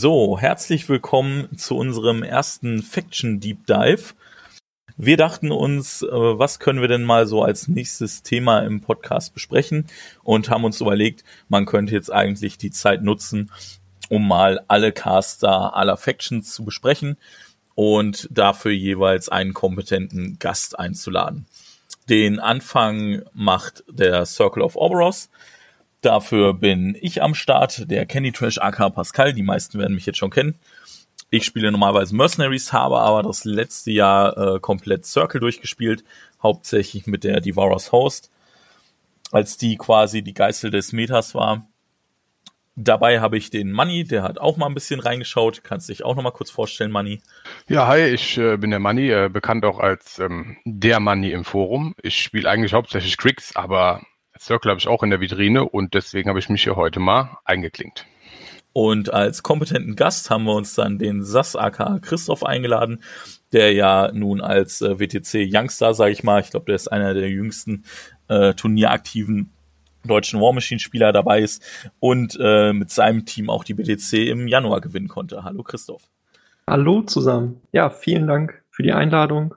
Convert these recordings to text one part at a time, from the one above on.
So, herzlich willkommen zu unserem ersten Faction Deep Dive. Wir dachten uns, äh, was können wir denn mal so als nächstes Thema im Podcast besprechen und haben uns überlegt, man könnte jetzt eigentlich die Zeit nutzen, um mal alle Caster aller Factions zu besprechen und dafür jeweils einen kompetenten Gast einzuladen. Den Anfang macht der Circle of Oberos. Dafür bin ich am Start, der Candy Trash AK Pascal. Die meisten werden mich jetzt schon kennen. Ich spiele normalerweise Mercenaries, habe aber das letzte Jahr äh, komplett Circle durchgespielt, hauptsächlich mit der Devourers Host, als die quasi die Geißel des Metas war. Dabei habe ich den Money, der hat auch mal ein bisschen reingeschaut. Kannst dich auch noch mal kurz vorstellen, Money? Ja, hi, ich äh, bin der Money, äh, bekannt auch als ähm, der Money im Forum. Ich spiele eigentlich hauptsächlich Cricks, aber Circle habe ich auch in der Vitrine und deswegen habe ich mich hier heute mal eingeklinkt. Und als kompetenten Gast haben wir uns dann den SAS aka Christoph eingeladen, der ja nun als äh, WTC Youngstar, sage ich mal, ich glaube, der ist einer der jüngsten äh, turnieraktiven deutschen War Machine Spieler dabei ist und äh, mit seinem Team auch die BTC im Januar gewinnen konnte. Hallo Christoph. Hallo zusammen. Ja, vielen Dank für die Einladung.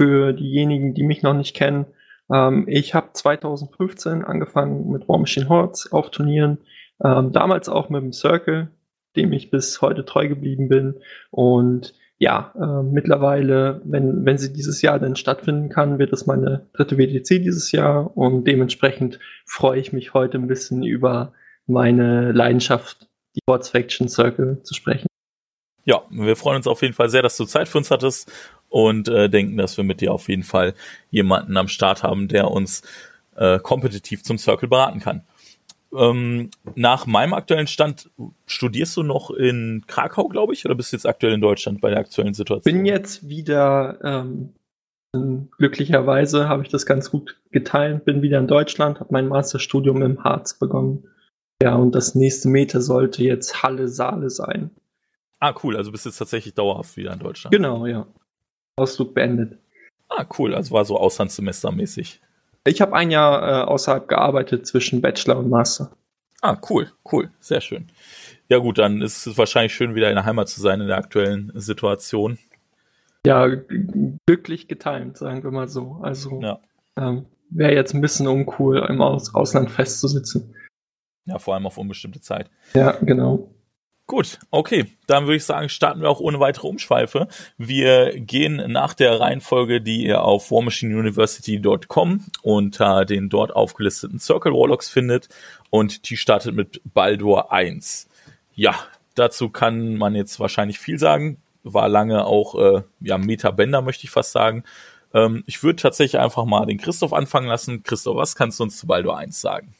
Für diejenigen, die mich noch nicht kennen, ähm, ich habe 2015 angefangen mit War Machine Hordes auf Turnieren, ähm, damals auch mit dem Circle, dem ich bis heute treu geblieben bin. Und ja, äh, mittlerweile, wenn, wenn sie dieses Jahr denn stattfinden kann, wird es meine dritte WTC dieses Jahr und dementsprechend freue ich mich heute ein bisschen über meine Leidenschaft, die Hordes Faction Circle zu sprechen. Ja, wir freuen uns auf jeden Fall sehr, dass du Zeit für uns hattest und äh, denken, dass wir mit dir auf jeden Fall jemanden am Start haben, der uns äh, kompetitiv zum Circle beraten kann. Ähm, nach meinem aktuellen Stand studierst du noch in Krakau, glaube ich, oder bist du jetzt aktuell in Deutschland bei der aktuellen Situation? Bin jetzt wieder ähm, glücklicherweise habe ich das ganz gut geteilt, bin wieder in Deutschland, habe mein Masterstudium im Harz begonnen. Ja, und das nächste Meter sollte jetzt Halle Saale sein. Ah, cool, also bist du jetzt tatsächlich dauerhaft wieder in Deutschland. Genau, ja. Ausflug beendet. Ah, cool. Also war so Auslandssemestermäßig. Ich habe ein Jahr äh, außerhalb gearbeitet zwischen Bachelor und Master. Ah, cool, cool, sehr schön. Ja gut, dann ist es wahrscheinlich schön, wieder in der Heimat zu sein in der aktuellen Situation. Ja, glücklich getimt, sagen wir mal so. Also ja. ähm, wäre jetzt ein bisschen uncool, im Aus Ausland festzusitzen. Ja, vor allem auf unbestimmte Zeit. Ja, genau. Gut, okay. Dann würde ich sagen, starten wir auch ohne weitere Umschweife. Wir gehen nach der Reihenfolge, die ihr auf warmachineuniversity.com unter den dort aufgelisteten Circle Warlocks findet. Und die startet mit Baldur 1. Ja, dazu kann man jetzt wahrscheinlich viel sagen. War lange auch äh, ja, Meta-Bender, möchte ich fast sagen. Ähm, ich würde tatsächlich einfach mal den Christoph anfangen lassen. Christoph, was kannst du uns zu Baldur 1 sagen?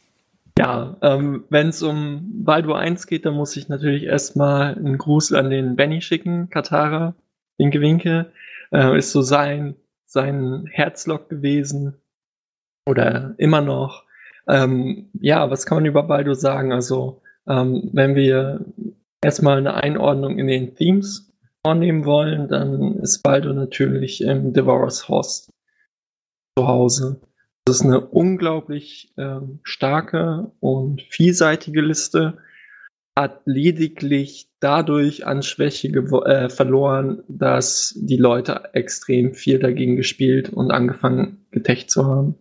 Ja, ähm, wenn es um Baldur 1 geht, dann muss ich natürlich erstmal einen Gruß an den Benny schicken, Katara, Winke Winke. Äh, ist so sein, sein Herzlock gewesen. Oder immer noch. Ähm, ja, was kann man über Baldur sagen? Also, ähm, wenn wir erstmal eine Einordnung in den Themes vornehmen wollen, dann ist Baldur natürlich im Devourer's Host zu Hause. Das ist eine unglaublich ähm, starke und vielseitige Liste, hat lediglich dadurch an Schwäche äh, verloren, dass die Leute extrem viel dagegen gespielt und angefangen getecht zu haben.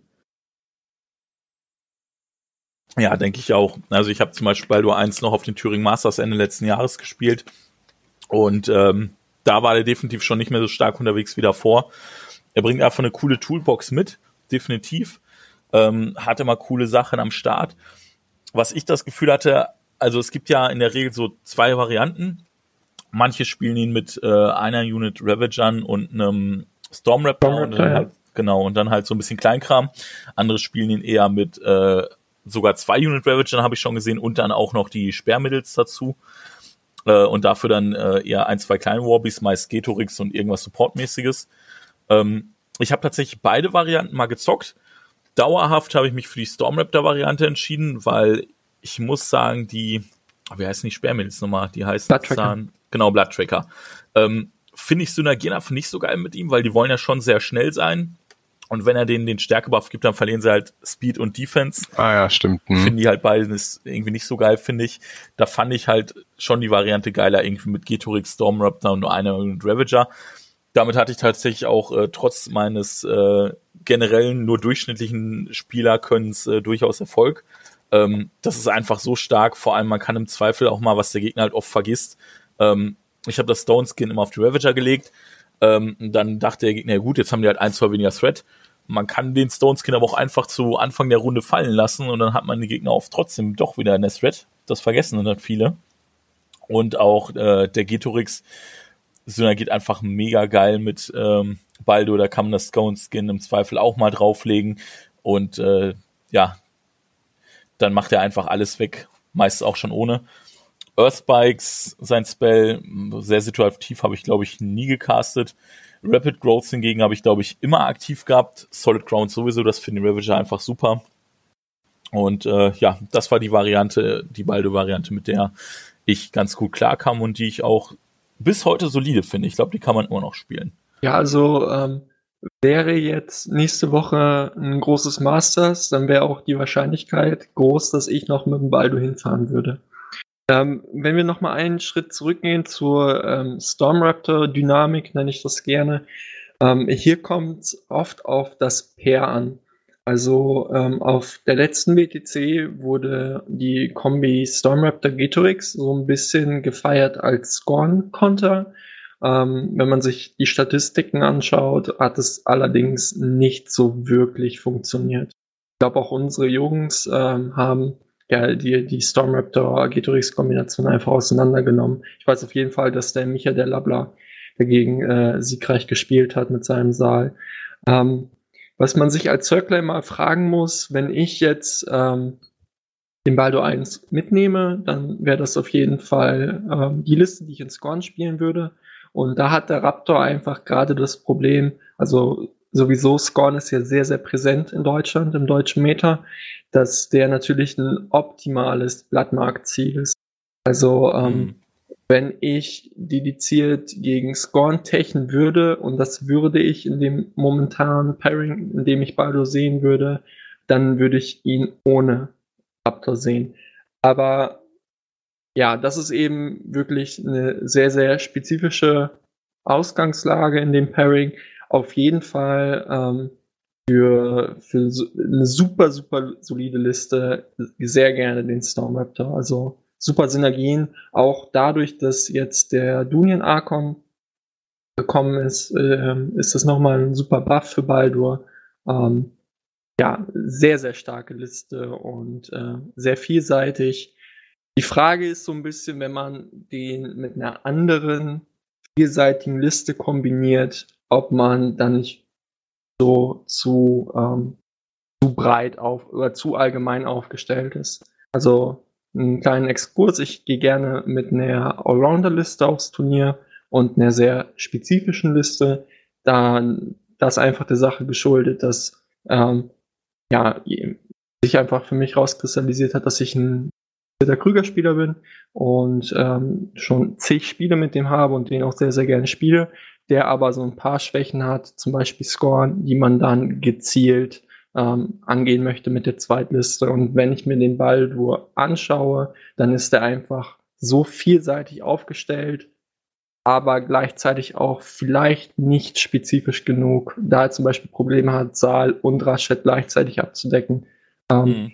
Ja, denke ich auch. Also ich habe zum Beispiel Baldur 1 noch auf den Turing Masters Ende letzten Jahres gespielt und ähm, da war er definitiv schon nicht mehr so stark unterwegs wie davor. Er bringt einfach eine coole Toolbox mit definitiv. Ähm, hatte mal coole Sachen am Start. Was ich das Gefühl hatte, also es gibt ja in der Regel so zwei Varianten. Manche spielen ihn mit äh, einer Unit Ravagern und einem Storm Raptor und dann halt, genau und dann halt so ein bisschen Kleinkram. Andere spielen ihn eher mit äh, sogar zwei Unit Ravagern habe ich schon gesehen und dann auch noch die Sperrmittels dazu. Äh, und dafür dann äh, eher ein, zwei kleine Warbies, meist Getorix und irgendwas Supportmäßiges. Ähm, ich habe tatsächlich beide Varianten mal gezockt. Dauerhaft habe ich mich für die Stormraptor-Variante entschieden, weil ich muss sagen, die, wie heißt die Sperrmilz nochmal? Die heißt Blood Tracker. genau, Blood Tracker. Ähm, finde ich Synergien einfach nicht so geil mit ihm, weil die wollen ja schon sehr schnell sein. Und wenn er denen den Stärkebuff gibt, dann verlieren sie halt Speed und Defense. Ah ja, stimmt. Hm. Finden die halt beides irgendwie nicht so geil, finde ich. Da fand ich halt schon die Variante geiler, irgendwie mit Getorix, Stormraptor und nur einer und Ravager. Damit hatte ich tatsächlich auch äh, trotz meines äh, generellen nur durchschnittlichen Spielerkönnens äh, durchaus Erfolg. Ähm, das ist einfach so stark, vor allem man kann im Zweifel auch mal, was der Gegner halt oft vergisst. Ähm, ich habe das Stone Skin immer auf die Ravager gelegt ähm, dann dachte der Gegner, ja gut, jetzt haben die halt ein, zwei weniger Threat. Man kann den Stone Skin aber auch einfach zu Anfang der Runde fallen lassen und dann hat man den Gegner auf trotzdem doch wieder in der Threat. Das vergessen dann viele. Und auch äh, der Getorix synergiert einfach mega geil mit ähm, Baldo, da kann man das Stone Skin im Zweifel auch mal drauflegen und äh, ja, dann macht er einfach alles weg, meist auch schon ohne. Earthspikes, sein Spell, sehr situativ habe ich, glaube ich, nie gecastet. Rapid Growth hingegen habe ich, glaube ich, immer aktiv gehabt. Solid Ground sowieso, das finde ich Ravager einfach super. Und äh, ja, das war die Variante, die Baldo-Variante, mit der ich ganz gut klarkam und die ich auch bis heute solide finde. Ich glaube, die kann man immer noch spielen. Ja, also ähm, wäre jetzt nächste Woche ein großes Masters, dann wäre auch die Wahrscheinlichkeit groß, dass ich noch mit dem Baldo hinfahren würde. Ähm, wenn wir nochmal einen Schritt zurückgehen zur ähm, Stormraptor-Dynamik, nenne ich das gerne. Ähm, hier kommt es oft auf das Pair an. Also ähm, auf der letzten WTC wurde die Kombi Stormraptor Gatorix so ein bisschen gefeiert als Scorn-Konter. Ähm, wenn man sich die Statistiken anschaut, hat es allerdings nicht so wirklich funktioniert. Ich glaube, auch unsere Jungs ähm, haben ja, die, die Stormraptor Getorix Kombination einfach auseinandergenommen. Ich weiß auf jeden Fall, dass der Micha der Labla dagegen äh, siegreich gespielt hat mit seinem Saal. Ähm, was man sich als Circler mal fragen muss, wenn ich jetzt ähm, den Baldo 1 mitnehme, dann wäre das auf jeden Fall ähm, die Liste, die ich in Scorn spielen würde. Und da hat der Raptor einfach gerade das Problem, also sowieso Scorn ist ja sehr, sehr präsent in Deutschland, im deutschen Meta, dass der natürlich ein optimales Blattmarktziel ist. Also ähm, mhm. Wenn ich dediziert gegen Scorn techen würde, und das würde ich in dem momentanen Pairing, in dem ich Baldo sehen würde, dann würde ich ihn ohne Raptor sehen. Aber ja, das ist eben wirklich eine sehr, sehr spezifische Ausgangslage in dem Pairing auf jeden Fall ähm, für, für eine super, super solide Liste sehr gerne den Storm Raptor. Also super Synergien. Auch dadurch, dass jetzt der Dunian Archon gekommen ist, äh, ist das nochmal ein super Buff für Baldur. Ähm, ja, sehr, sehr starke Liste und äh, sehr vielseitig. Die Frage ist so ein bisschen, wenn man den mit einer anderen vielseitigen Liste kombiniert, ob man dann nicht so zu, ähm, zu breit auf oder zu allgemein aufgestellt ist. Also einen kleinen Exkurs. Ich gehe gerne mit einer Allrounder-Liste aufs Turnier und einer sehr spezifischen Liste. Da das einfach der Sache geschuldet, dass ähm, ja sich einfach für mich rauskristallisiert hat, dass ich ein der Krüger-Spieler bin und ähm, schon zig Spiele mit dem habe und den auch sehr, sehr gerne spiele der aber so ein paar Schwächen hat, zum Beispiel Scoren, die man dann gezielt ähm, angehen möchte mit der Zweitliste. Und wenn ich mir den Ball nur anschaue, dann ist er einfach so vielseitig aufgestellt, aber gleichzeitig auch vielleicht nicht spezifisch genug, da er zum Beispiel Probleme hat, Saal und Raschet gleichzeitig abzudecken. Ähm, mhm.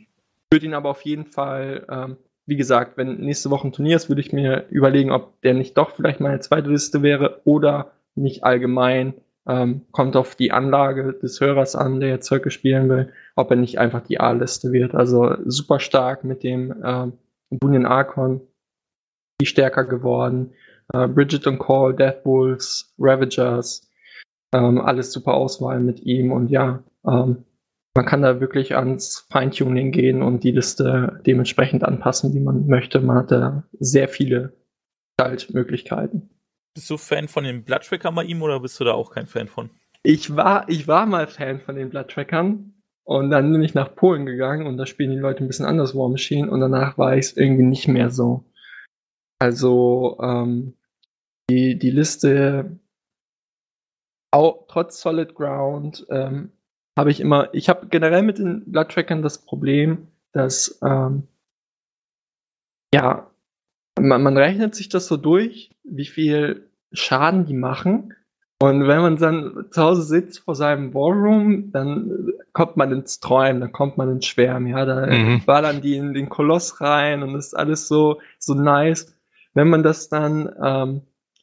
Würde ihn aber auf jeden Fall, ähm, wie gesagt, wenn nächste Woche ein Turnier ist, würde ich mir überlegen, ob der nicht doch vielleicht meine zweite Liste wäre oder nicht allgemein. Ähm, kommt auf die Anlage des Hörers an, der jetzt Zirkel spielen will, ob er nicht einfach die A-Liste wird. Also super stark mit dem ähm, Bunyan Archon, die stärker geworden. Äh, Bridget und Call, Death Wolves, Ravagers, ähm, alles super Auswahl mit ihm und ja, ähm, man kann da wirklich ans Feintuning gehen und die Liste dementsprechend anpassen, wie man möchte. Man hat da sehr viele Gestaltmöglichkeiten. Bist du Fan von den Blood Trackern bei ihm oder bist du da auch kein Fan von? Ich war, ich war mal Fan von den Blood Trackern und dann bin ich nach Polen gegangen und da spielen die Leute ein bisschen anders War Machine und danach war ich es irgendwie nicht mehr so. Also ähm, die, die Liste auch trotz Solid Ground ähm, habe ich immer, ich habe generell mit den Blood Trackern das Problem, dass ähm, ja, man, man rechnet sich das so durch, wie viel Schaden die machen. Und wenn man dann zu Hause sitzt vor seinem Warroom, dann kommt man ins Träumen, dann kommt man ins Schwärmen, ja, da mhm. ballern die in den Koloss rein und ist alles so, so nice. Wenn man das dann ähm,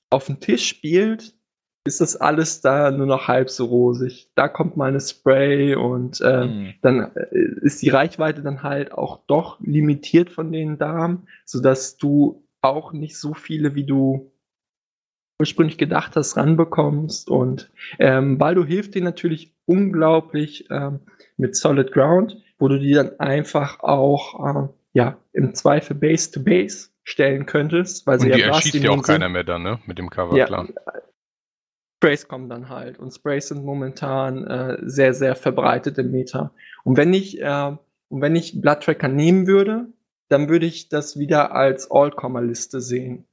auf den Tisch spielt, ist das alles da nur noch halb so rosig. Da kommt mal eine Spray und äh, mhm. dann äh, ist die Reichweite dann halt auch doch limitiert von den Damen, sodass du auch nicht so viele, wie du ursprünglich gedacht hast, ranbekommst. Und ähm, Baldo hilft dir natürlich unglaublich ähm, mit Solid Ground, wo du die dann einfach auch äh, ja im Zweifel Base to Base stellen könntest, weil und sie die ja erschießt ja auch keiner mehr dann, ne? Mit dem Cover, ja, klar. Sprays kommen dann halt und Sprays sind momentan äh, sehr, sehr verbreitet im Meta. Und wenn ich, äh, und wenn ich Blood Tracker nehmen würde, dann würde ich das wieder als All-Comma-Liste sehen.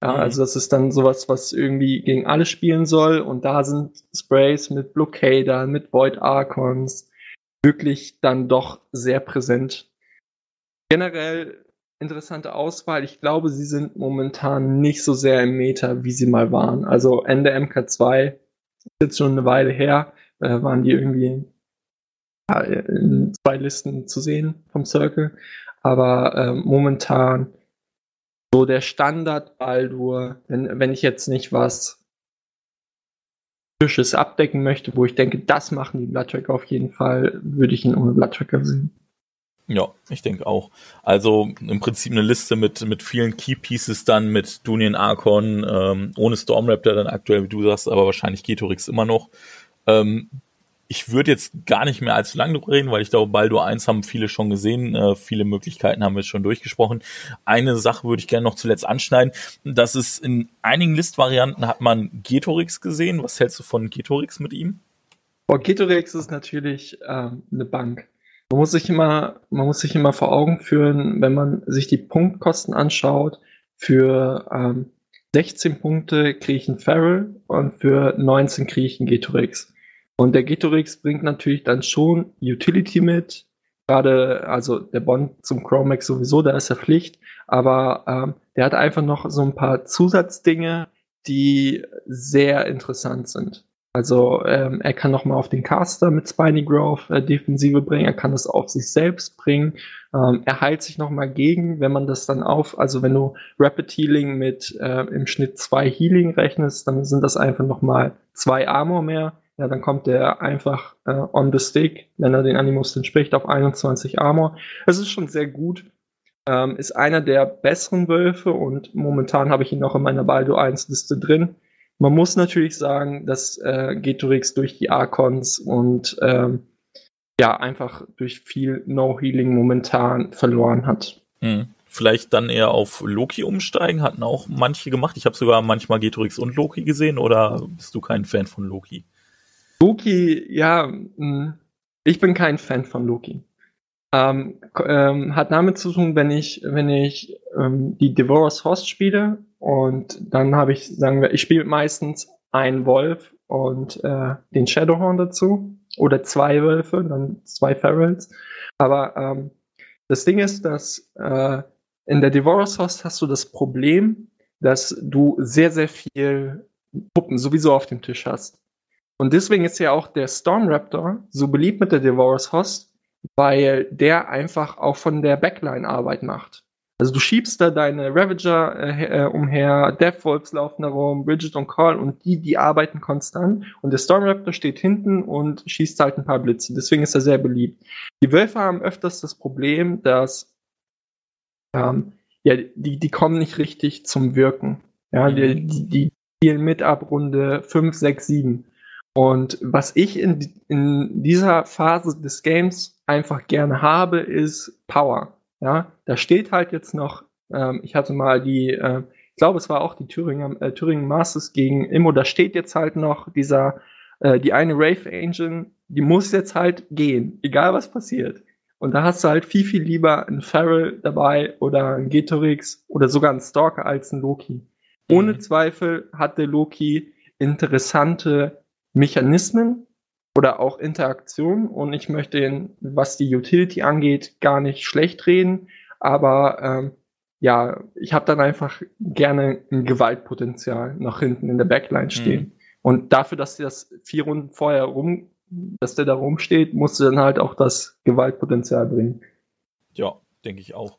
Ja, mhm. Also das ist dann sowas, was irgendwie gegen alle spielen soll und da sind Sprays mit Blockader, mit Void Archons wirklich dann doch sehr präsent. Generell interessante Auswahl. Ich glaube, sie sind momentan nicht so sehr im Meta, wie sie mal waren. Also Ende MK2, ist jetzt schon eine Weile her, äh, waren die irgendwie ja, in zwei Listen zu sehen vom Circle. Aber äh, momentan so der Standard Baldur, wenn, wenn ich jetzt nicht was Fisches abdecken möchte, wo ich denke, das machen die Bloodtracker auf jeden Fall, würde ich ihn ohne Bloodtracker sehen. Ja, ich denke auch. Also im Prinzip eine Liste mit, mit vielen Key Pieces dann mit Dunyan Archon, ähm, ohne Stormraptor dann aktuell, wie du sagst, aber wahrscheinlich Getorix immer noch. Ähm, ich würde jetzt gar nicht mehr allzu lange drüber reden, weil ich glaube, Baldur 1 haben viele schon gesehen, äh, viele Möglichkeiten haben wir schon durchgesprochen. Eine Sache würde ich gerne noch zuletzt anschneiden. Das ist in einigen Listvarianten hat man Getorix gesehen. Was hältst du von Getorix mit ihm? Boah, Getorix ist natürlich ähm, eine Bank. Man muss sich immer, man muss sich immer vor Augen führen, wenn man sich die Punktkosten anschaut, für ähm, 16 Punkte kriege ich einen Farrell und für 19 kriege ich einen Getorix. Und der Getorix bringt natürlich dann schon Utility mit, gerade, also der Bond zum Chromax sowieso, da ist er Pflicht, aber ähm, der hat einfach noch so ein paar Zusatzdinge, die sehr interessant sind. Also ähm, er kann nochmal auf den Caster mit Spiny Growth äh, Defensive bringen, er kann das auf sich selbst bringen. Ähm, er heilt sich nochmal gegen, wenn man das dann auf, also wenn du Rapid Healing mit äh, im Schnitt zwei Healing rechnest, dann sind das einfach nochmal zwei Armor mehr. Ja, dann kommt der einfach äh, on the stick, wenn er den Animus entspricht, auf 21 Armor. Es ist schon sehr gut. Ähm, ist einer der besseren Wölfe und momentan habe ich ihn noch in meiner Baldo 1 Liste drin. Man muss natürlich sagen, dass äh, Getorix durch die Archons und ähm, ja, einfach durch viel No-Healing momentan verloren hat. Hm. Vielleicht dann eher auf Loki umsteigen, hatten auch manche gemacht. Ich habe sogar manchmal Getorix und Loki gesehen, oder bist du kein Fan von Loki? Loki, ja, hm, ich bin kein Fan von Loki. Ähm, ähm, hat damit zu tun, wenn ich, wenn ich ähm, die Devourer's Host spiele und dann habe ich, sagen wir, ich spiele meistens einen Wolf und äh, den Shadowhorn dazu oder zwei Wölfe, dann zwei Ferals. Aber ähm, das Ding ist, dass äh, in der Devourer's Host hast du das Problem, dass du sehr, sehr viel Puppen sowieso auf dem Tisch hast. Und deswegen ist ja auch der Storm Raptor so beliebt mit der Devourer's Host, weil der einfach auch von der Backline Arbeit macht. Also du schiebst da deine Ravager äh, äh, umher, Deathwolves laufen da rum, Bridget und Call und die, die arbeiten konstant und der Stormraptor steht hinten und schießt halt ein paar Blitze. Deswegen ist er sehr beliebt. Die Wölfe haben öfters das Problem, dass ähm, ja, die, die kommen nicht richtig zum Wirken. Ja, mhm. die, die, die spielen mit ab Runde 5, 6, 7. Und was ich in, in dieser Phase des Games einfach gerne habe, ist Power. Ja, da steht halt jetzt noch, ähm, ich hatte mal die, äh, ich glaube, es war auch die Thüringer, äh, Thüringen Masters gegen Immo, da steht jetzt halt noch dieser, äh, die eine Rave Engine, die muss jetzt halt gehen, egal was passiert. Und da hast du halt viel, viel lieber einen Farrell dabei oder einen Getorix oder sogar einen Stalker als einen Loki. Ohne mhm. Zweifel hatte Loki interessante Mechanismen oder auch Interaktionen und ich möchte ihn, was die Utility angeht, gar nicht schlecht reden, aber ähm, ja, ich habe dann einfach gerne ein Gewaltpotenzial nach hinten in der Backline stehen. Mhm. Und dafür, dass das vier Runden vorher rum, dass der da rumsteht, musst du dann halt auch das Gewaltpotenzial bringen. Ja, denke ich auch.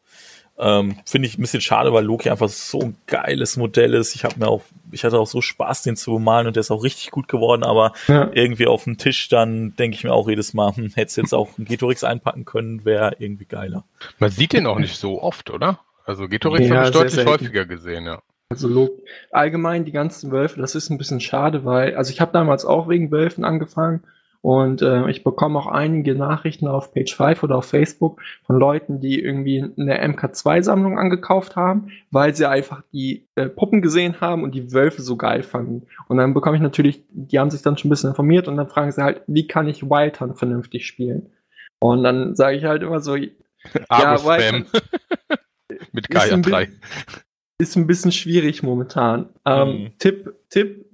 Ähm, Finde ich ein bisschen schade, weil Loki einfach so ein geiles Modell ist. Ich habe mir auch, ich hatte auch so Spaß, den zu bemalen und der ist auch richtig gut geworden, aber ja. irgendwie auf dem Tisch dann denke ich mir auch jedes Mal, hm, hättest jetzt auch ein Getorix einpacken können, wäre irgendwie geiler. Man sieht den auch nicht so oft, oder? Also Getorix ja, habe ich deutlich häufiger gesehen, ja. Also allgemein die ganzen Wölfe, das ist ein bisschen schade, weil, also ich habe damals auch wegen Wölfen angefangen und äh, ich bekomme auch einige Nachrichten auf Page 5 oder auf Facebook von Leuten, die irgendwie eine MK2-Sammlung angekauft haben, weil sie einfach die äh, Puppen gesehen haben und die Wölfe so geil fanden. Und dann bekomme ich natürlich, die haben sich dann schon ein bisschen informiert und dann fragen sie halt, wie kann ich Wild Hunt vernünftig spielen? Und dann sage ich halt immer so, ja, Wild mit Gaia 3. Ist ein bisschen schwierig momentan. Ähm, mhm. Tipp, Tipp,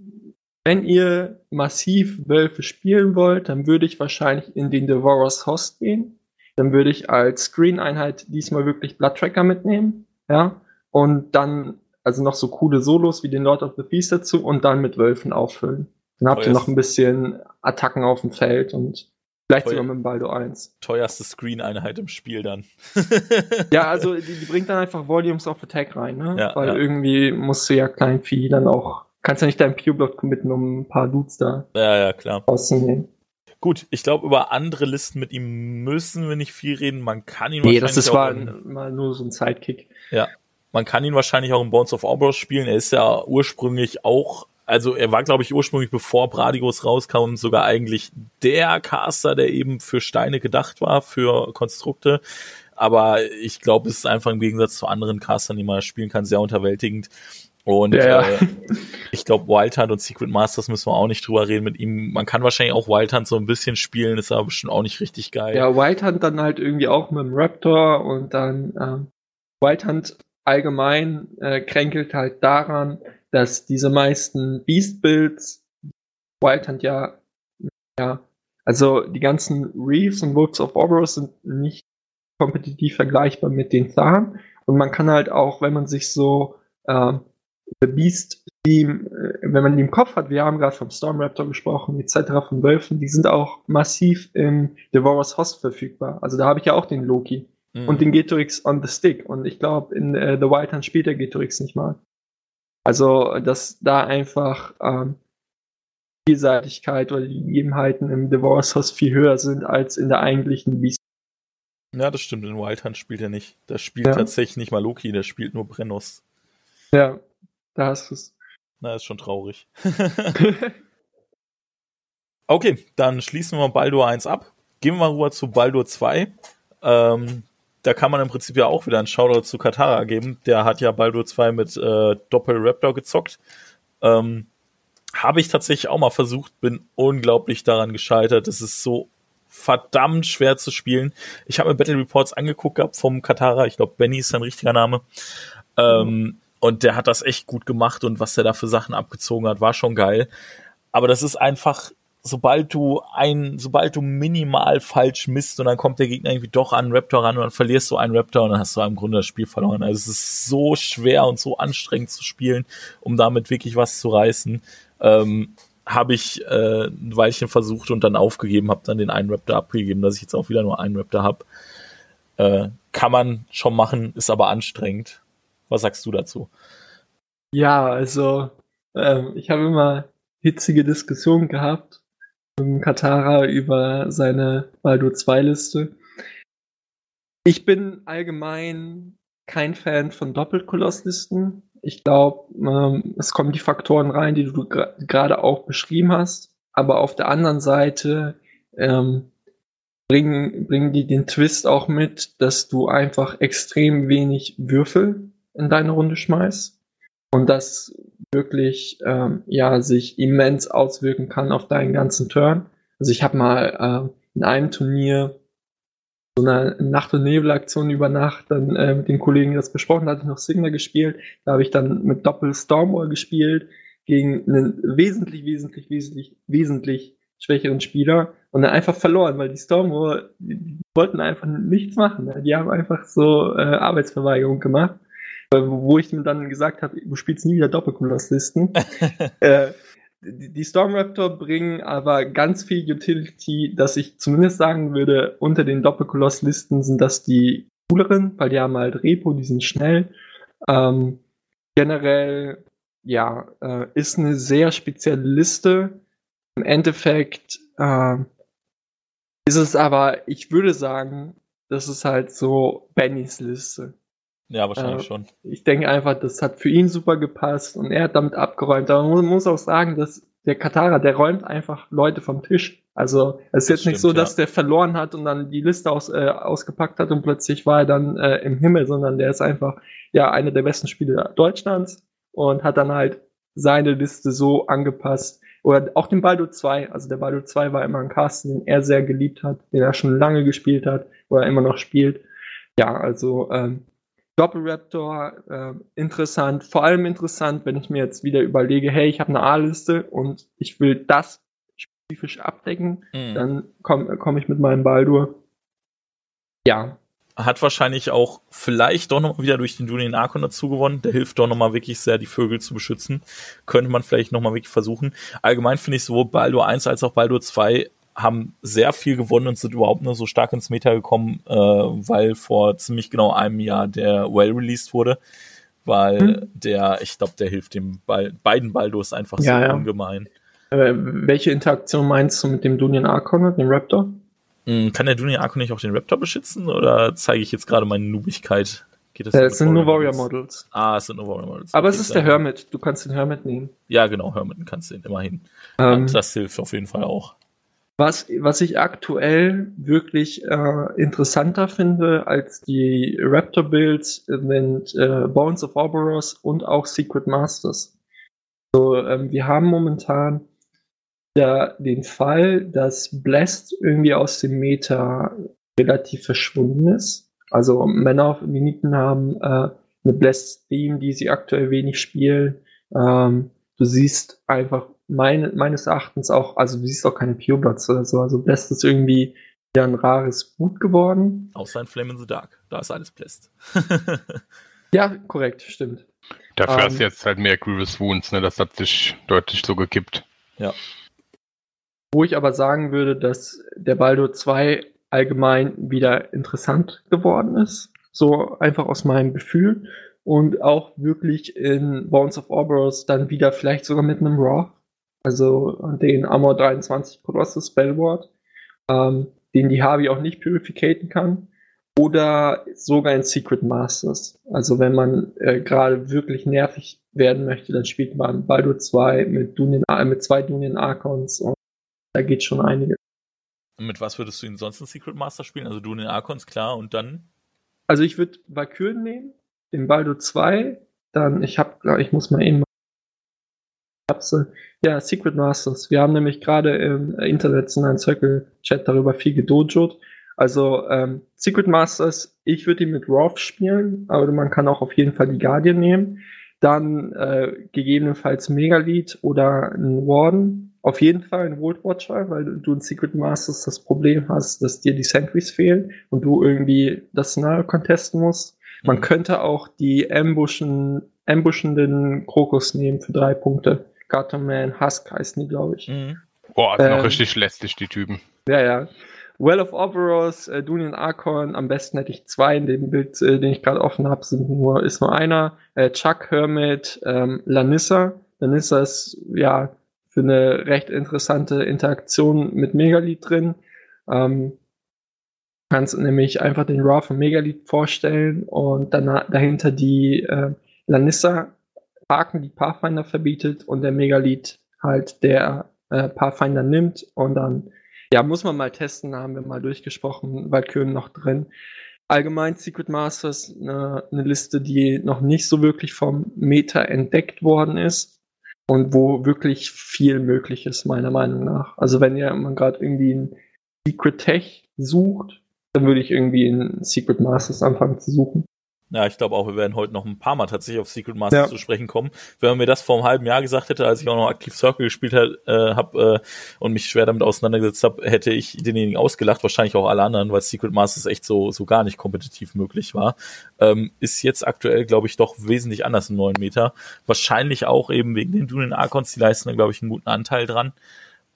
wenn ihr massiv Wölfe spielen wollt, dann würde ich wahrscheinlich in den Devourer's Host gehen. Dann würde ich als Screen-Einheit diesmal wirklich Blood Tracker mitnehmen. Ja. Und dann, also noch so coole Solos wie den Lord of the Beast dazu und dann mit Wölfen auffüllen. Dann habt oh, ihr noch ein bisschen Attacken auf dem Feld und vielleicht Teuer, sogar mit dem Baldo 1. Teuerste Screen-Einheit im Spiel dann. ja, also die, die, bringt dann einfach Volumes of Attack rein, ne? Ja, Weil ja. irgendwie musst du ja Kleinvieh dann auch kannst ja nicht deinen Q-Block committen, um ein paar Dudes da ja, ja, klar. auszunehmen. Gut, ich glaube, über andere Listen mit ihm müssen wir nicht viel reden. Man kann ihn nee, wahrscheinlich. Nee, das ist war mal nur so ein Sidekick. Ja. Man kann ihn wahrscheinlich auch in Bones of Orbos spielen. Er ist ja ursprünglich auch, also er war, glaube ich, ursprünglich, bevor Bradigos rauskam, sogar eigentlich der Caster, der eben für Steine gedacht war, für Konstrukte. Aber ich glaube, es ist einfach im Gegensatz zu anderen Castern, die man spielen kann, sehr unterwältigend. Und ja. äh, ich glaube, Wild Hunt und Secret Masters müssen wir auch nicht drüber reden mit ihm. Man kann wahrscheinlich auch Wild Hunt so ein bisschen spielen, ist aber bestimmt auch nicht richtig geil. Ja, Wild Hunt dann halt irgendwie auch mit dem Raptor und dann ähm, Wild Hunt allgemein äh, kränkelt halt daran, dass diese meisten Beast-Builds Wild Hunt ja, ja, also die ganzen Reefs und Wolves of Oberos sind nicht kompetitiv vergleichbar mit den Zahn. Und man kann halt auch, wenn man sich so äh, The Beast Theme, äh, wenn man die im Kopf hat, wir haben gerade vom Storm Raptor gesprochen, etc., von Wölfen, die sind auch massiv im Devourer's Host verfügbar. Also da habe ich ja auch den Loki mhm. und den Getorix on the Stick. Und ich glaube, in äh, The Wild Hunt spielt der Getorix nicht mal. Also, dass da einfach ähm, Vielseitigkeit oder die Gegebenheiten im Devourer's Host viel höher sind als in der eigentlichen Beast. Ja, das stimmt. In Wild Hunt spielt er nicht. Da spielt ja. tatsächlich nicht mal Loki, der spielt nur Brennos. Ja, da hast du es. Na, ist schon traurig. okay, dann schließen wir Baldur 1 ab. Gehen wir mal rüber zu Baldur 2. Ähm, da kann man im Prinzip ja auch wieder einen Shoutout zu Katara geben. Der hat ja Baldur 2 mit äh, Doppel-Raptor gezockt. Ähm, Habe ich tatsächlich auch mal versucht, bin unglaublich daran gescheitert. Es ist so verdammt schwer zu spielen. Ich habe mir Battle Reports angeguckt gehabt vom Katara. Ich glaube, Benny ist sein richtiger Name. Ähm, und der hat das echt gut gemacht und was der da für Sachen abgezogen hat, war schon geil. Aber das ist einfach, sobald du ein, sobald du minimal falsch misst und dann kommt der Gegner irgendwie doch an einen Raptor ran und dann verlierst du einen Raptor und dann hast du im Grunde das Spiel verloren. Also es ist so schwer und so anstrengend zu spielen, um damit wirklich was zu reißen. Ähm, habe ich äh, ein Weilchen versucht und dann aufgegeben, habe dann den einen Raptor abgegeben, dass ich jetzt auch wieder nur einen Raptor habe. Äh, kann man schon machen, ist aber anstrengend. Was sagst du dazu? Ja, also ähm, ich habe immer hitzige Diskussionen gehabt mit Katara über seine Baldur 2 Liste. Ich bin allgemein kein Fan von Doppelkolosslisten. Ich glaube, ähm, es kommen die Faktoren rein, die du gerade auch beschrieben hast. Aber auf der anderen Seite ähm, bringen, bringen die den Twist auch mit, dass du einfach extrem wenig Würfel in deine Runde schmeißt. und das wirklich ähm, ja sich immens auswirken kann auf deinen ganzen Turn. Also ich habe mal äh, in einem Turnier so eine Nacht- und Nebelaktion über Nacht dann äh, mit den Kollegen das besprochen, da hatte ich noch Sigma gespielt, da habe ich dann mit Doppel Stormwall gespielt gegen einen wesentlich, wesentlich, wesentlich, wesentlich schwächeren Spieler und dann einfach verloren, weil die Stormwall, die, die wollten einfach nichts machen. Die haben einfach so äh, Arbeitsverweigerung gemacht, wo ich mir dann gesagt habe, du spielst nie wieder Doppelkolosslisten. äh, die Storm Raptor bringen aber ganz viel Utility, dass ich zumindest sagen würde, unter den Doppelkoloss-Listen sind das die cooleren, weil die haben halt Repo, die sind schnell. Ähm, generell, ja, äh, ist eine sehr spezielle Liste. Im Endeffekt äh, ist es aber, ich würde sagen, das ist halt so Bennys Liste. Ja, wahrscheinlich äh, schon. Ich denke einfach, das hat für ihn super gepasst und er hat damit abgeräumt. Aber man muss auch sagen, dass der Katara, der räumt einfach Leute vom Tisch. Also es ist jetzt stimmt, nicht so, dass ja. der verloren hat und dann die Liste aus, äh, ausgepackt hat und plötzlich war er dann äh, im Himmel, sondern der ist einfach ja einer der besten Spieler Deutschlands und hat dann halt seine Liste so angepasst. Oder auch den Baldo 2. Also der Baldo 2 war immer ein Cast, den er sehr geliebt hat, den er schon lange gespielt hat oder immer noch spielt. Ja, also ähm, Doppelraptor, äh, interessant, vor allem interessant, wenn ich mir jetzt wieder überlege, hey, ich habe eine A-Liste und ich will das spezifisch abdecken, mhm. dann komme komm ich mit meinem Baldur. Ja. Hat wahrscheinlich auch vielleicht doch nochmal wieder durch den Julian Archon dazu gewonnen. Der hilft doch nochmal wirklich sehr, die Vögel zu beschützen. Könnte man vielleicht nochmal wirklich versuchen. Allgemein finde ich sowohl Baldur 1 als auch Baldur 2 haben sehr viel gewonnen und sind überhaupt nur so stark ins Meta gekommen, äh, weil vor ziemlich genau einem Jahr der Well released wurde. Weil hm. der, ich glaube, der hilft dem Ball, beiden Baldurs einfach ja, so ja. ungemein. Äh, welche Interaktion meinst du mit dem Dunian Archon, dem Raptor? Hm, kann der Dunian Archon nicht auch den Raptor beschützen oder zeige ich jetzt gerade meine Noobigkeit? Geht das äh, es sind nur Warrior Models. Ah, es sind nur Warrior Models. Aber okay, es ist der Hermit. Du kannst den Hermit nehmen. Ja, genau, Hermit kannst du den immerhin. Ähm, das hilft auf jeden Fall auch. Was, was ich aktuell wirklich äh, interessanter finde als die Raptor-Builds sind äh, Bones of Ouroboros und auch Secret Masters. So, ähm, wir haben momentan ja den Fall, dass Blessed irgendwie aus dem Meta relativ verschwunden ist. Also Männer auf Minuten haben äh, eine Blessed-Theme, die sie aktuell wenig spielen. Ähm, du siehst einfach mein, meines Erachtens auch, also du siehst auch keine Purebloods oder so, also Blast ist irgendwie ja ein rares Gut geworden. Außer in Flame in the Dark, da ist alles Blast. ja, korrekt, stimmt. Dafür ähm, hast du jetzt halt mehr Grievous Wounds, ne? das hat sich deutlich so gekippt. Ja. Wo ich aber sagen würde, dass der Baldo 2 allgemein wieder interessant geworden ist. So einfach aus meinem Gefühl. Und auch wirklich in Bones of Ouroboros dann wieder vielleicht sogar mit einem Raw also den Armor 23 Colossus Spellward, ähm, den die Harvey auch nicht purificaten kann. Oder sogar in Secret Masters. Also wenn man äh, gerade wirklich nervig werden möchte, dann spielt man Baldur 2 mit, Dunien, äh, mit zwei Dunien Archons und da geht schon einiges. Und mit was würdest du ihn sonst in Secret Master spielen? Also Dunien Archons, klar, und dann? Also ich würde Valkyren nehmen, den Baldur 2, dann, ich habe, ich muss mal eben Kapsel. Ja, Secret Masters. Wir haben nämlich gerade im internationalen Circle-Chat darüber viel gedojot. Also ähm, Secret Masters, ich würde ihn mit Roth spielen, aber man kann auch auf jeden Fall die Guardian nehmen. Dann äh, gegebenenfalls Megalead oder ein Warden. Auf jeden Fall ein World Watcher, weil du in Secret Masters das Problem hast, dass dir die Sentries fehlen und du irgendwie das Szenario contesten musst. Man mhm. könnte auch die ambushen, ambushenden Krokus nehmen für drei Punkte. Gutterman, Husk heißen die, glaube ich. Mhm. Boah, sind ähm, noch richtig lästig, die Typen. Ja, ja. Well of Overalls, äh, Dunian Archon, am besten hätte ich zwei in dem Bild, äh, den ich gerade offen habe, sind nur, ist nur einer. Äh, Chuck Hermit, ähm, Lanissa. Lanissa ist ja für eine recht interessante Interaktion mit Megalith drin. Ähm, kannst nämlich einfach den Raw von Megalith vorstellen und dann dahinter die äh, Lanissa Haken, die Pathfinder verbietet und der Megalith halt der äh, Pathfinder nimmt und dann, ja, muss man mal testen, haben wir mal durchgesprochen, Valkyren noch drin. allgemein Secret Masters eine, eine Liste, die noch nicht so wirklich vom Meta entdeckt worden ist und wo wirklich viel möglich ist, meiner Meinung nach. Also wenn ihr man gerade irgendwie ein Secret Tech sucht, dann würde ich irgendwie in Secret Masters anfangen zu suchen. Ja, ich glaube auch, wir werden heute noch ein paar Mal tatsächlich auf Secret Masters Ja. zu sprechen kommen. Wenn man mir das vor einem halben Jahr gesagt hätte, als ich auch noch aktiv Circle gespielt habe äh, hab, äh, und mich schwer damit auseinandergesetzt habe, hätte ich denjenigen ausgelacht, wahrscheinlich auch alle anderen, weil Secret Masters echt so, so gar nicht kompetitiv möglich war. Ähm, ist jetzt aktuell, glaube ich, doch wesentlich anders im neuen Meter. Wahrscheinlich auch eben wegen den Dunen Archons, die leisten da, glaube ich, einen guten Anteil dran.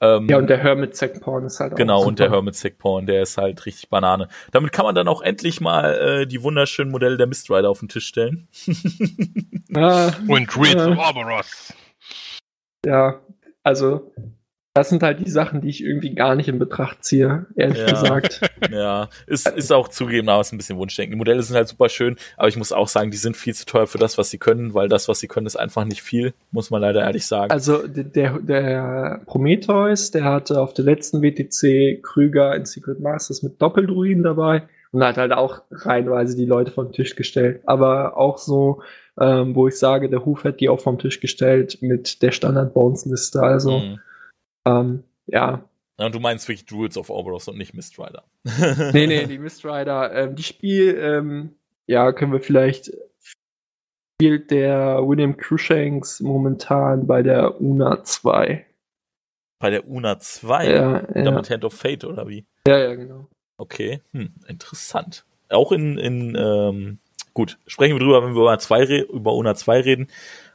Ähm, Ja, und der Hermit Zack Porn ist halt auch Genau, super. und der Hermit Sick Porn, der ist halt richtig Banane. Damit kann man dann auch endlich mal äh, die wunderschönen Modelle der Mist Rider auf den Tisch stellen. Ah, Und Reeds Ja. of Orboros. ja, also das sind halt die Sachen, die ich irgendwie gar nicht in Betracht ziehe, ehrlich Ja. gesagt. Ja, ist, ist auch zugegebenermaßen ein bisschen Wunschdenken. Die Modelle sind halt super schön, aber ich muss auch sagen, die sind viel zu teuer für das, was sie können, weil das, was sie können, ist einfach nicht viel, muss man leider ehrlich sagen. Also der, der, Prometheus, der hatte auf der letzten WTC Krüger in Secret Masters mit Doppeldruiden dabei und hat halt auch reihenweise die Leute vom Tisch gestellt. Aber auch so, ähm, wo ich sage, der Huf hat die auch vom Tisch gestellt mit der Standard-Bones-Liste. Also, Mhm. Ähm, ja. Ja, und du meinst wirklich Druids of Orboros und nicht Mist Rider. Nee, nee, die Mist Rider, ähm, die Spiel, ähm, ja, können wir vielleicht spielt der William Cruikshanks momentan bei der UNA 2. Bei der UNA 2, Ja, ja, damit Hand of Fate oder wie? ja, ja, genau. Okay, hm, interessant. Auch in, in ähm, gut, sprechen wir drüber, wenn wir über, zwei über UNA 2 reden.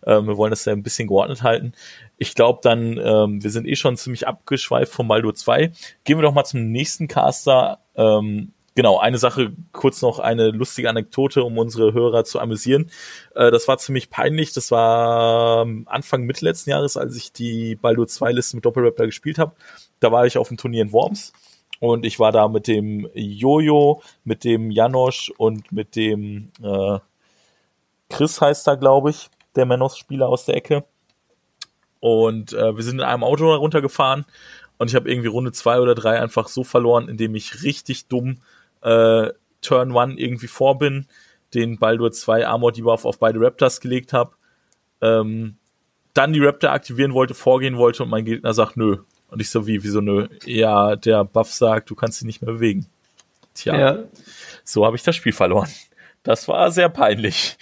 Ähm, wir wollen das ja ein bisschen geordnet halten. Ich glaube dann, ähm, wir sind eh schon ziemlich abgeschweift vom Baldur 2. Gehen wir doch mal zum nächsten Caster. Ähm, genau, eine Sache, kurz noch eine lustige Anekdote, um unsere Hörer zu amüsieren. Äh, das war ziemlich peinlich. Das war ähm, Anfang Mitte letzten Jahres, als ich die Baldur 2 Liste mit Doppelraptor gespielt habe. Da war ich auf dem Turnier in Worms und ich war da mit dem Jojo, mit dem Janosch und mit dem äh, Chris heißt da, glaube ich, der Menos-Spieler aus der Ecke. Und äh, wir sind in einem Auto runtergefahren und ich habe irgendwie Runde zwei oder drei einfach so verloren, indem ich richtig dumm äh, Turn One irgendwie vor bin, den Baldur 2 Armor Debuff auf beide Raptors gelegt habe, ähm, dann die Raptor aktivieren wollte, vorgehen wollte und mein Gegner sagt nö. Und ich so wie, wieso nö? Ja, der Buff sagt, du kannst sie nicht mehr bewegen. Tja, Ja, so habe ich das Spiel verloren. Das war sehr peinlich.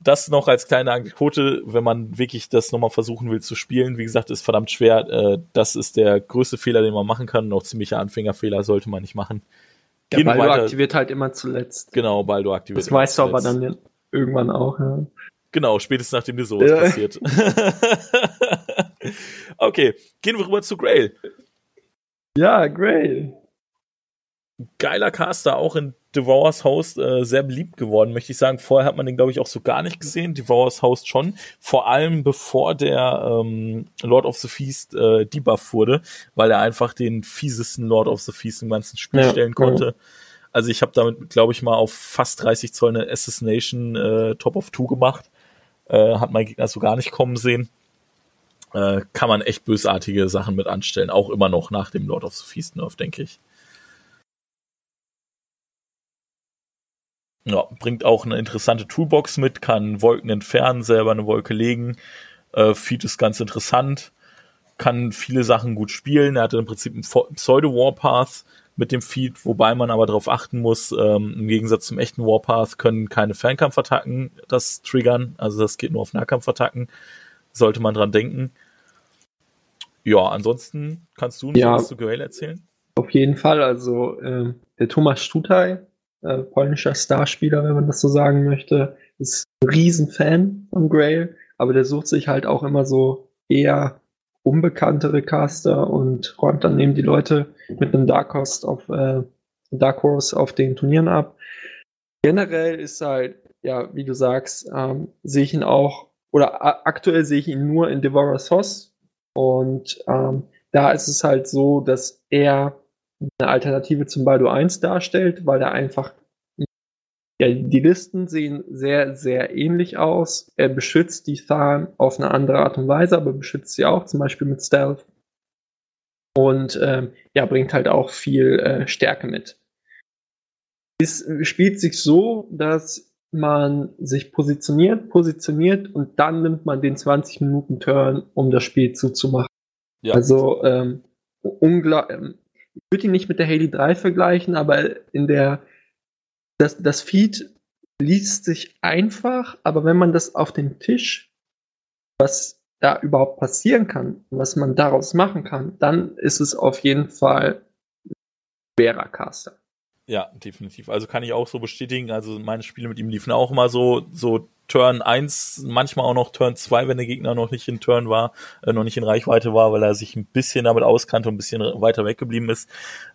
Ja, das noch als kleine Anekdote, wenn man wirklich das nochmal versuchen will zu spielen. Wie gesagt, ist verdammt schwer. Äh, das ist der größte Fehler, den man machen kann. Noch ziemlicher Anfängerfehler sollte man nicht machen. wir Baldur weiter. aktiviert halt immer zuletzt. Genau, Baldo aktiviert. Das weißt du aber dann irgendwann auch. Ja. Genau, spätestens nachdem dir sowas Ja. passiert. okay, gehen wir rüber zu Grail. Ja, great. Geiler Caster, auch in Devour's Host äh, sehr beliebt geworden, möchte ich sagen. Vorher hat man den, glaube ich, auch so gar nicht gesehen. Devour's Host schon. Vor allem bevor der ähm, Lord of the Feast äh, debuff wurde, weil er einfach den fiesesten Lord of the Feast im ganzen Spiel Ja, stellen konnte. Also ich habe damit, glaube ich, mal auf fast 30 Zoll eine Assassination äh, Top of Two gemacht. Äh, hat mein Gegner so gar nicht kommen sehen. Äh, kann man echt bösartige Sachen mit anstellen. Auch immer noch nach dem Lord of the Feast Nerf, denke ich. Ja, bringt auch eine interessante Toolbox mit, kann Wolken entfernen, selber eine Wolke legen. Äh, Feed ist ganz interessant, kann viele Sachen gut spielen. Er hatte im Prinzip einen Pseudo-Warpath mit dem Feed, wobei man aber darauf achten muss, ähm, im Gegensatz zum echten Warpath können keine Fernkampfattacken das triggern. Also das geht nur auf Nahkampfattacken. Sollte man dran denken. Ja, ansonsten kannst du uns Ja. was zu Grail erzählen? Auf jeden Fall. Also ähm, der Thomas Stutaj, äh, polnischer Starspieler, wenn man das so sagen möchte, ist ein Riesenfan von Grail, aber der sucht sich halt auch immer so eher unbekanntere Caster und räumt dann eben die Leute mit einem Dark Horse auf, äh, Dark Horse auf den Turnieren ab. Generell ist halt, ja, wie du sagst, ähm, sehe ich ihn auch, oder aktuell sehe ich ihn nur in Devourer's Hoss und ähm, da ist es halt so, dass er eine Alternative zum Baldur 1 darstellt, weil er einfach ja, die Listen sehen sehr, sehr ähnlich aus. Er beschützt die Than auf eine andere Art und Weise, aber beschützt sie auch, zum Beispiel mit Stealth. Und ähm, ja, bringt halt auch viel äh, Stärke mit. es spielt sich so, dass man sich positioniert, positioniert und dann nimmt man den 20 Minuten Turn, um das Spiel zuzumachen. Ja. Also ähm, unglaublich. Ähm, würde ihn nicht mit der Haley 3 vergleichen, aber in der das, das Feed liest sich einfach, aber wenn man das auf den Tisch, was da überhaupt passieren kann, was man daraus machen kann, dann ist es auf jeden Fall schwerer Caster. Ja, definitiv. Also kann ich auch so bestätigen. Also meine Spiele mit ihm liefen auch immer so, so Turn 1, manchmal auch noch Turn 2, wenn der Gegner noch nicht in Turn war, äh, noch nicht in Reichweite war, weil er sich ein bisschen damit auskannte und ein bisschen weiter weggeblieben ist.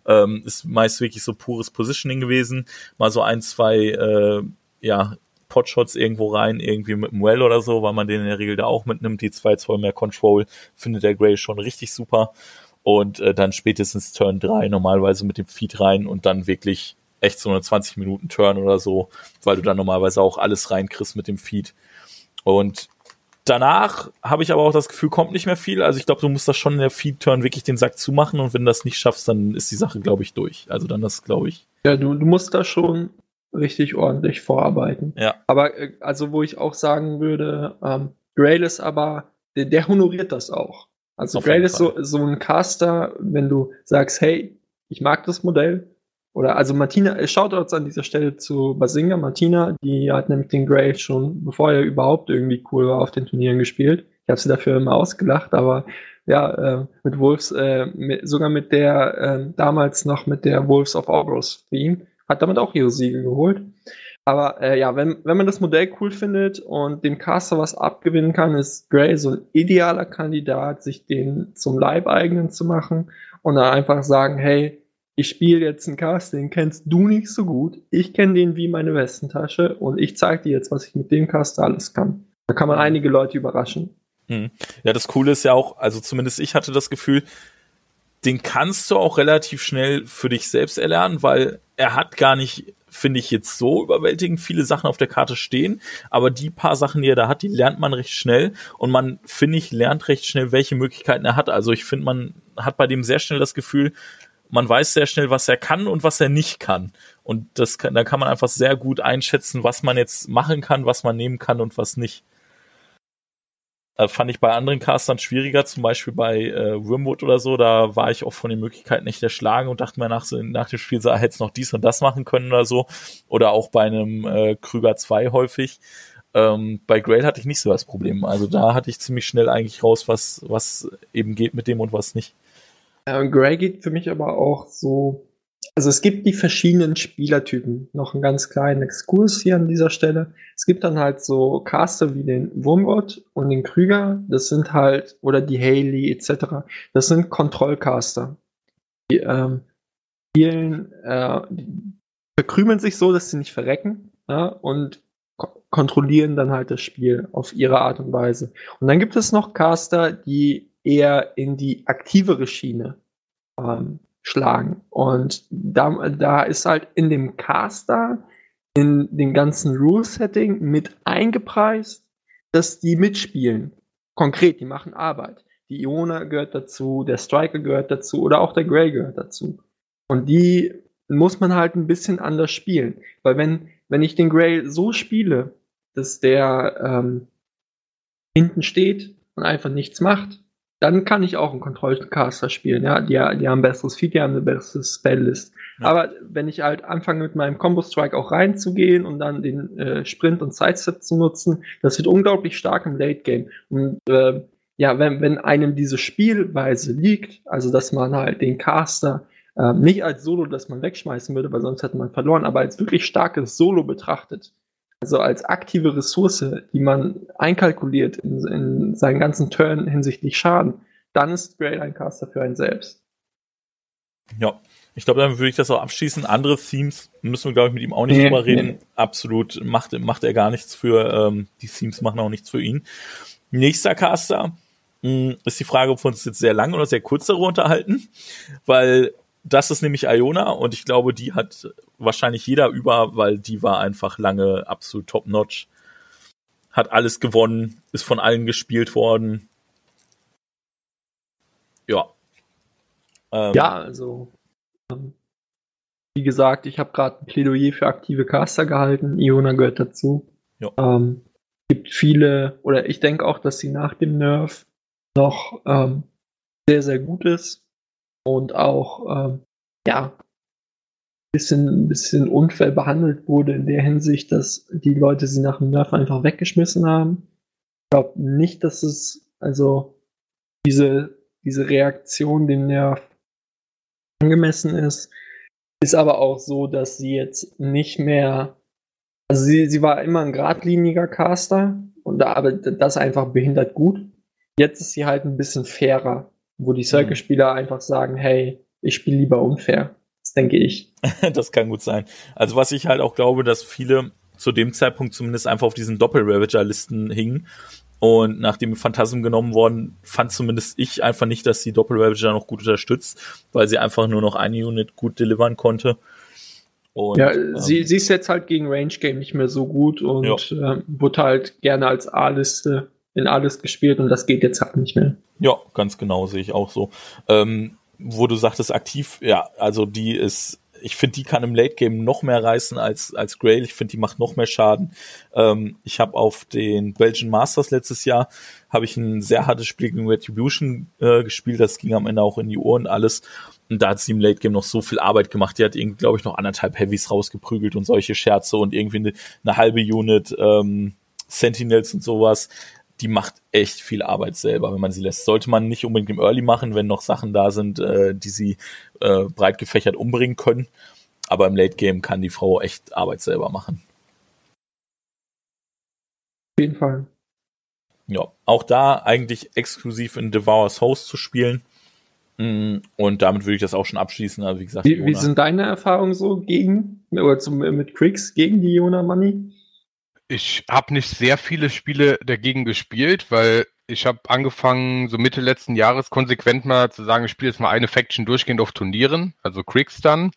Ähm, ist meist wirklich so pures Positioning gewesen. Mal so ein, zwei, äh, ja, Potshots irgendwo rein, irgendwie mit dem Well oder so, weil man den in der Regel da auch mitnimmt. Die zwei Zoll mehr Control findet der Gray schon richtig super und äh, dann spätestens Turn 3 normalerweise mit dem Feed rein und dann wirklich echt so eine 20 Minuten Turn oder so, weil du dann normalerweise auch alles reinkriegst mit dem Feed. Und danach habe ich aber auch das Gefühl, kommt nicht mehr viel. Also ich glaube, du musst das schon in der Feed-Turn wirklich den Sack zumachen und wenn du das nicht schaffst, dann ist die Sache, glaube ich, durch. Also dann das, glaube ich. Ja, du, du musst da schon richtig ordentlich vorarbeiten. Ja. Aber äh, also wo ich auch sagen würde, ähm, Grail ist aber, der, der honoriert das auch. Also Auf Grail ist so, so ein Caster, wenn du sagst, hey, ich mag das Modell. Oder also Martina, äh, schaut uns an dieser Stelle zu Basinga. Martina, die hat nämlich den Grail schon, bevor er überhaupt irgendwie cool war, auf den Turnieren gespielt. Ich habe sie dafür immer ausgelacht, aber ja, äh, mit Wolves, äh, mit, sogar mit der, äh, damals noch mit der Wolves of August Theme, hat damit auch ihre Siege geholt. Aber äh, ja, wenn, wenn man das Modell cool findet und dem Caster was abgewinnen kann, ist Gray so ein idealer Kandidat, sich den zum Leibeigenen zu machen und dann einfach sagen, hey, ich spiele jetzt einen Caster, den kennst du nicht so gut, ich kenne den wie meine Westentasche und ich zeige dir jetzt, was ich mit dem Caster alles kann. Da kann man einige Leute überraschen. Hm. Ja, das Coole ist ja auch, also zumindest ich hatte das Gefühl, den kannst du auch relativ schnell für dich selbst erlernen, weil er hat gar nicht finde ich jetzt so überwältigend viele Sachen auf der Karte stehen, aber die paar Sachen, die er da hat, die lernt man recht schnell und man, finde ich, lernt recht schnell, welche Möglichkeiten er hat. Also ich finde, man hat bei dem sehr schnell das Gefühl, man weiß sehr schnell, was er kann und was er nicht kann. Und das kann, da kann man einfach sehr gut einschätzen, was man jetzt machen kann, was man nehmen kann und was nicht. Äh, fand ich bei anderen Castern schwieriger, zum Beispiel bei äh, Wormwood oder so, da war ich auch von den Möglichkeiten nicht erschlagen und dachte mir nach, so, nach dem Spiel, so, ah, hätte es noch dies und das machen können oder so. Oder auch bei einem äh, Krüger 2 häufig. Ähm, bei Grail hatte ich nicht so das Problem. Also da hatte ich ziemlich schnell eigentlich raus, was, was eben geht mit dem und was nicht. Ja, und Grail geht für mich aber auch so also es gibt die verschiedenen Spielertypen. Noch einen ganz kleinen Exkurs hier an dieser Stelle. Es gibt dann halt so Caster wie den Wurmgott und den Krüger. Das sind halt, oder die Haley etc. Das sind Kontrollcaster. Die ähm, spielen, äh, verkrümeln sich so, dass sie nicht verrecken ja, und ko kontrollieren dann halt das Spiel auf ihre Art und Weise. Und dann gibt es noch Caster, die eher in die aktivere Schiene ähm, schlagen. Und da, da ist halt in dem Caster, in dem ganzen Rule-Setting mit eingepreist, dass die mitspielen. Konkret, die machen Arbeit. Die Iona gehört dazu, der Striker gehört dazu oder auch der Grey gehört dazu. Und die muss man halt ein bisschen anders spielen. Weil wenn, wenn ich den Grey so spiele, dass der ähm, hinten steht und einfach nichts macht, dann kann ich auch einen Control-Caster spielen. Ja, die, die haben ein besseres Feed, die haben eine bessere Spelllist. Ja. Aber wenn ich halt anfange mit meinem Combo Strike auch reinzugehen und dann den äh, Sprint und Sidestep zu nutzen, das wird unglaublich stark im Late Game. Und äh, ja, wenn, wenn einem diese Spielweise liegt, also dass man halt den Caster äh, nicht als Solo, das man wegschmeißen würde, weil sonst hätte man verloren, aber als wirklich starkes Solo betrachtet, also als aktive Ressource, die man einkalkuliert in, in seinen ganzen Turn hinsichtlich Schaden, dann ist Grey ein Caster für einen selbst. Ja, ich glaube, dann würde ich das auch abschließen. Andere Themes müssen wir, glaube ich, mit ihm auch nicht nee, drüber reden. Nee. Absolut macht, macht er gar nichts für, ähm, die Themes machen auch nichts für ihn. Nächster Caster mh, hm, ist die Frage, ob wir uns jetzt sehr lang oder sehr kurz darüber unterhalten, weil das ist nämlich Iona und ich glaube, die hat wahrscheinlich jeder über, weil die war einfach lange absolut top-notch. Hat alles gewonnen, ist von allen gespielt worden. Ja. Ähm, ja, also ähm, wie gesagt, ich habe gerade ein Plädoyer für aktive Caster gehalten. Iona gehört dazu. Ja. Ähm, gibt viele, oder ich denke auch, dass sie nach dem Nerf noch ähm, sehr, sehr gut ist und auch, ähm, ja, bisschen, bisschen unfair behandelt wurde in der Hinsicht, dass die Leute sie nach dem Nerf einfach weggeschmissen haben. Ich glaube nicht, dass es, also diese, diese Reaktion dem Nerv angemessen ist. Ist aber auch so, dass sie jetzt nicht mehr, also sie, sie war immer ein geradliniger Caster und da arbeitet das einfach behindert gut. Jetzt ist sie halt ein bisschen fairer, wo die Circle-Spieler einfach sagen, hey, ich spiele lieber unfair. Das denke ich. das kann gut sein. Also was ich halt auch glaube, dass viele zu dem Zeitpunkt zumindest einfach auf diesen Doppel-Ravager-Listen hingen. Und nachdem Phantasm genommen worden, fand zumindest ich einfach nicht, dass die Doppel-Ravager noch gut unterstützt, weil sie einfach nur noch eine Unit gut delivern konnte. Und, ja, ähm, sie, sie ist jetzt halt gegen Range Game nicht mehr so gut und ja. ähm, wurde halt gerne als A-Liste in A-List gespielt und das geht jetzt halt nicht mehr. Ja, ganz genau, sehe ich auch so. Ähm, wo du sagtest, aktiv, ja, also die ist, ich finde, die kann im Late Game noch mehr reißen als, als Grail. Ich finde, die macht noch mehr Schaden. Ähm, ich habe auf den Belgian Masters letztes Jahr, habe ich ein sehr hartes Spiel gegen Retribution äh, gespielt. Das ging am Ende auch in die Ohren alles. Und da hat sie im Late Game noch so viel Arbeit gemacht. Die hat irgendwie, glaube ich, noch anderthalb Heavies rausgeprügelt und solche Scherze und irgendwie eine, eine halbe Unit ähm, Sentinels und sowas die macht echt viel Arbeit selber, wenn man sie lässt. Sollte man nicht unbedingt im Early machen, wenn noch Sachen da sind, äh, die sie äh, breit gefächert umbringen können. Aber im Late Game kann die Frau echt Arbeit selber machen. Auf jeden Fall. Ja, auch da eigentlich exklusiv in Devour's Host zu spielen. Mm, und damit würde ich das auch schon abschließen. Also wie gesagt, wie, wie sind deine Erfahrungen so gegen, oder zum, mit Cricks gegen die Iona Money? Ich habe nicht sehr viele Spiele dagegen gespielt, weil ich habe angefangen, so Mitte letzten Jahres konsequent mal zu sagen, ich spiele jetzt mal eine Faction durchgehend auf Turnieren, also Cricks dann.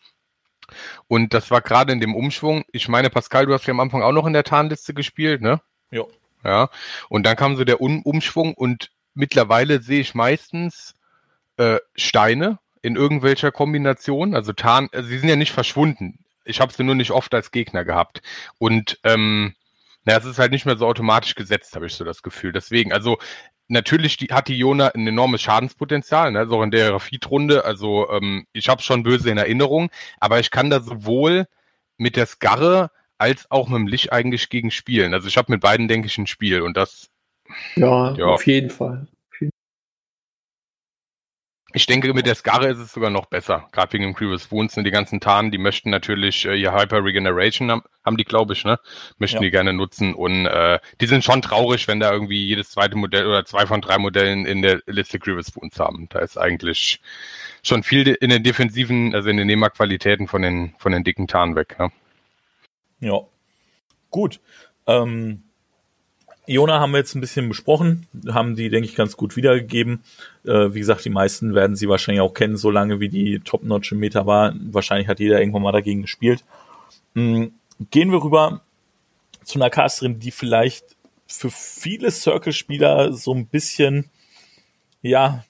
Und das war gerade in dem Umschwung. Ich meine, Pascal, du hast ja am Anfang auch noch in der Tarnliste gespielt, ne? Ja. Ja. Und dann kam so der um Umschwung und mittlerweile sehe ich meistens äh, Steine in irgendwelcher Kombination. Also Tarn, also sie sind ja nicht verschwunden. Ich habe sie nur nicht oft als Gegner gehabt. Und ähm, naja, es ist halt nicht mehr so automatisch gesetzt, habe ich so das Gefühl. Deswegen, also natürlich die, hat die Jona ein enormes Schadenspotenzial, ne? so in der Rafid-Runde. Also ähm, ich habe schon böse in Erinnerung, aber ich kann da sowohl mit der Skarre als auch mit dem Licht eigentlich gegen spielen. Also ich habe mit beiden, denke ich, ein Spiel und das. Ja, ja. auf jeden Fall. Ich denke, mit der Skarre ist es sogar noch besser. Gerade wegen dem Grievous Wounds und die ganzen Tarnen, die möchten natürlich äh, ihr Hyper Regeneration haben, haben die, glaube ich, ne? Möchten ja. die gerne nutzen. Und äh, die sind schon traurig, wenn da irgendwie jedes zweite Modell oder zwei von drei Modellen in der Liste Grievous Wounds haben. Da ist eigentlich schon viel in den defensiven, also in den Nehmerqualitäten von den, von den dicken Tarnen weg. Ja. ja. Gut. Ähm, Iona haben wir jetzt ein bisschen besprochen, haben die, denke ich, ganz gut wiedergegeben. Äh, wie gesagt, die meisten werden sie wahrscheinlich auch kennen, solange wie die Top-Notch im Meta war. Wahrscheinlich hat jeder irgendwann mal dagegen gespielt. Mhm. Gehen wir rüber zu einer Casterin, die vielleicht für viele Circle-Spieler so ein bisschen, ja,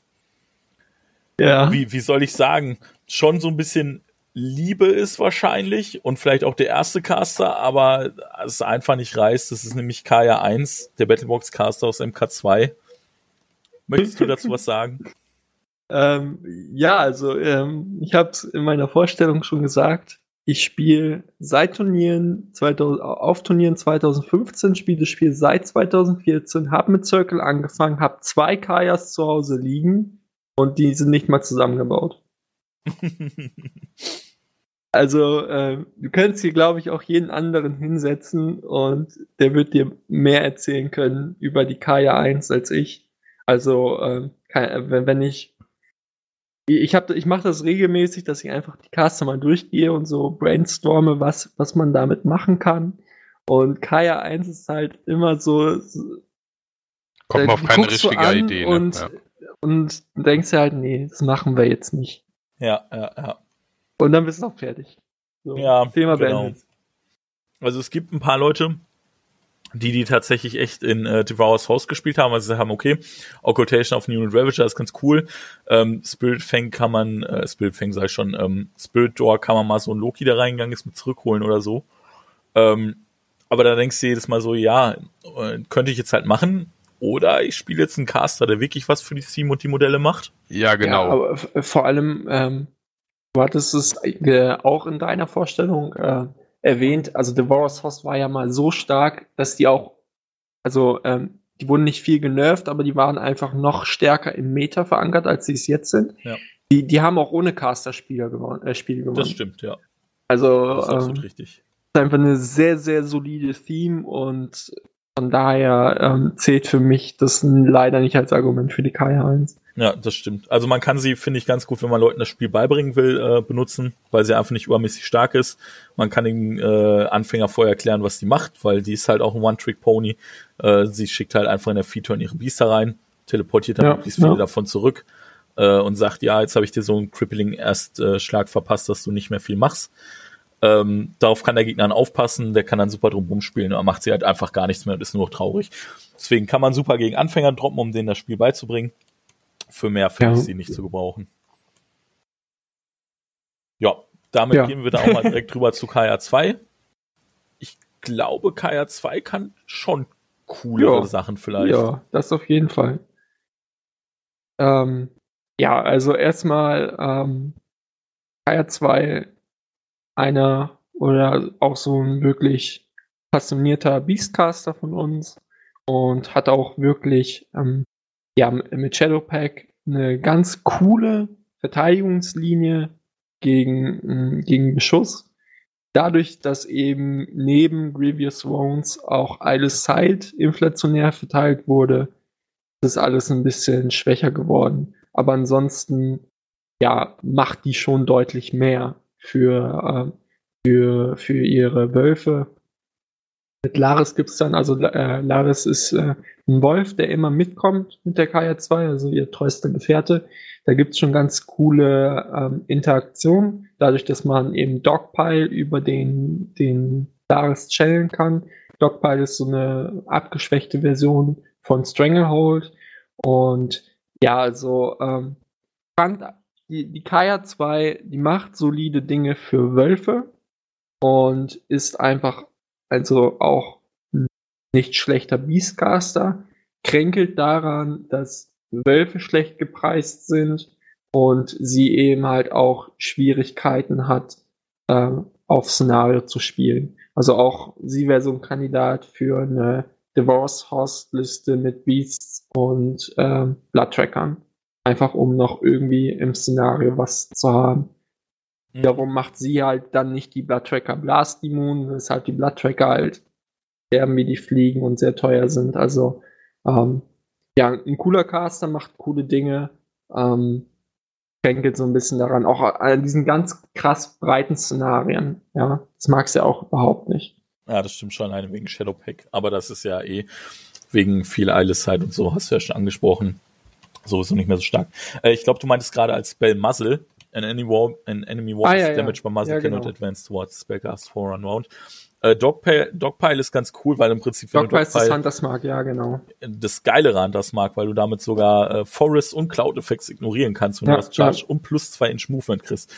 ja, wie, wie soll ich sagen, schon so ein bisschen Liebe ist wahrscheinlich und vielleicht auch der erste Caster, aber es einfach nicht reißt. Das ist nämlich Kaya 1, der Battlebox Caster aus MK2. Möchtest du dazu was sagen? Ähm, ja, also ähm, ich habe es in meiner Vorstellung schon gesagt. Ich spiele seit Turnieren 2000, auf Turnieren 2015, spiele das Spiel seit 2014, habe mit Circle angefangen, habe zwei Kayas zu Hause liegen und die sind nicht mal zusammengebaut. Also, äh, du könntest hier, glaube ich, auch jeden anderen hinsetzen und der wird dir mehr erzählen können über die Kaya 1 als ich. Also, äh, wenn, ich. Ich, ich mache das regelmäßig, dass ich einfach die Caster mal durchgehe und so brainstorme, was, was man damit machen kann. Und Kaya 1 ist halt immer so. so Kommt man auf keine richtige Idee. Ne? Und, ja. und denkst dir halt, nee, das machen wir jetzt nicht. Ja, ja, ja. Und dann bist du auch fertig. So, ja, Thema genau. beendet. Also es gibt ein paar Leute, die, die tatsächlich echt in äh, Devour's House gespielt haben, also sie haben, okay, Occultation of New and Ravager ist ganz cool, ähm, Spirit Fang kann man, äh, Spirit Fang sag ich schon, ähm, Spirit Door kann man mal so ein Loki, der reingegangen ist, mit zurückholen oder so. Ähm, aber da denkst du jedes Mal so, ja, äh, könnte ich jetzt halt machen, oder ich spiele jetzt einen Caster, der wirklich was für die Team und die Modelle macht. Ja, genau. Ja, aber vor allem, ähm, du hattest es äh, auch in deiner Vorstellung äh, erwähnt, also Devour's Host war ja mal so stark, dass die auch, also ähm, die wurden nicht viel genervt, aber die waren einfach noch stärker im Meta verankert, als sie es jetzt sind. Ja. Die, die haben auch ohne Caster-Spieler gewonnen, äh, Spiele gewonnen. Das stimmt, ja. Also, das ist absolut ähm, richtig. Ist einfach eine sehr, sehr solide Theme und von daher ähm, zählt für mich das leider nicht als Argument für die Kai 1. Ja, das stimmt. Also man kann sie, finde ich, ganz gut, wenn man Leuten das Spiel beibringen will, äh, benutzen, weil sie einfach nicht übermäßig stark ist. Man kann den äh, Anfänger vorher erklären, was die macht, weil die ist halt auch ein One-Trick-Pony. Äh, sie schickt halt einfach in der Feature ihre Biester rein, teleportiert dann ja, möglichst viele ja. davon zurück äh, und sagt, ja, jetzt habe ich dir so einen crippling Erstschlag verpasst, dass du nicht mehr viel machst. Ähm, darauf kann der Gegner dann aufpassen, der kann dann super drum rumspielen, aber macht sie halt einfach gar nichts mehr und ist nur noch traurig. Deswegen kann man super gegen Anfänger droppen, um denen das Spiel beizubringen. Für mehr finde ja. ich sie nicht zu gebrauchen. Ja, damit ja. gehen wir da auch mal direkt rüber zu Kaya 2. Ich glaube, Kaya 2 kann schon coolere ja. Sachen vielleicht. Ja, das auf jeden Fall. Ähm, ja, also erstmal ähm, Kaya 2 einer oder auch so ein wirklich passionierter Beastcaster von uns und hat auch wirklich ähm, ja, mit Shadowpack eine ganz coole Verteidigungslinie gegen, gegen Beschuss. Dadurch, dass eben neben Grievous Wounds auch alles Side inflationär verteilt wurde, ist alles ein bisschen schwächer geworden. Aber ansonsten, ja, macht die schon deutlich mehr für, äh, für, für ihre Wölfe mit Laris gibt es dann, also äh, Laris ist äh, ein Wolf, der immer mitkommt mit der KR2, also ihr treuster Gefährte. Da gibt es schon ganz coole ähm, Interaktionen, dadurch, dass man eben Dogpile über den, den Laris channeln kann. Dogpile ist so eine abgeschwächte Version von Stranglehold. Und ja, also ähm, fand die, die Kaya 2, die macht solide Dinge für Wölfe und ist einfach also auch nicht schlechter Beastcaster, kränkelt daran, dass Wölfe schlecht gepreist sind und sie eben halt auch Schwierigkeiten hat, äh, auf Szenario zu spielen. Also auch sie wäre so ein Kandidat für eine Divorce Host Liste mit Beasts und äh, Blood Trackern. Einfach um noch irgendwie im Szenario was zu haben. Mhm. Darum macht sie halt dann nicht die Blood Tracker Blast Immun, weshalb die Blood Tracker halt sterben wie die fliegen und sehr teuer sind. Also ähm, ja, ein cooler Caster macht coole Dinge. Ähm, kränkelt so ein bisschen daran, auch an diesen ganz krass breiten Szenarien. Ja, das magst du ja auch überhaupt nicht. Ja, das stimmt schon, alleine wegen Shadowpack. Aber das ist ja eh wegen viel Eileszeit und so, hast du ja schon angesprochen. Sowieso nicht mehr so stark. Äh, ich glaube, du meintest gerade als Spell Muzzle. An enemy, war, an enemy walks ah, ja, damage ja. by muzzle ja, cannot genau. advance towards spellcast for run round. Äh, Dogpile, Dogpile ist ganz cool, weil im Prinzip Dogpile ist das Hunters Mark, ja genau. Das geilere Hunters Mark, weil du damit sogar äh, Forest und Cloud Effects ignorieren kannst, wenn ja, du das Charge und plus zwei Inch Movement kriegst.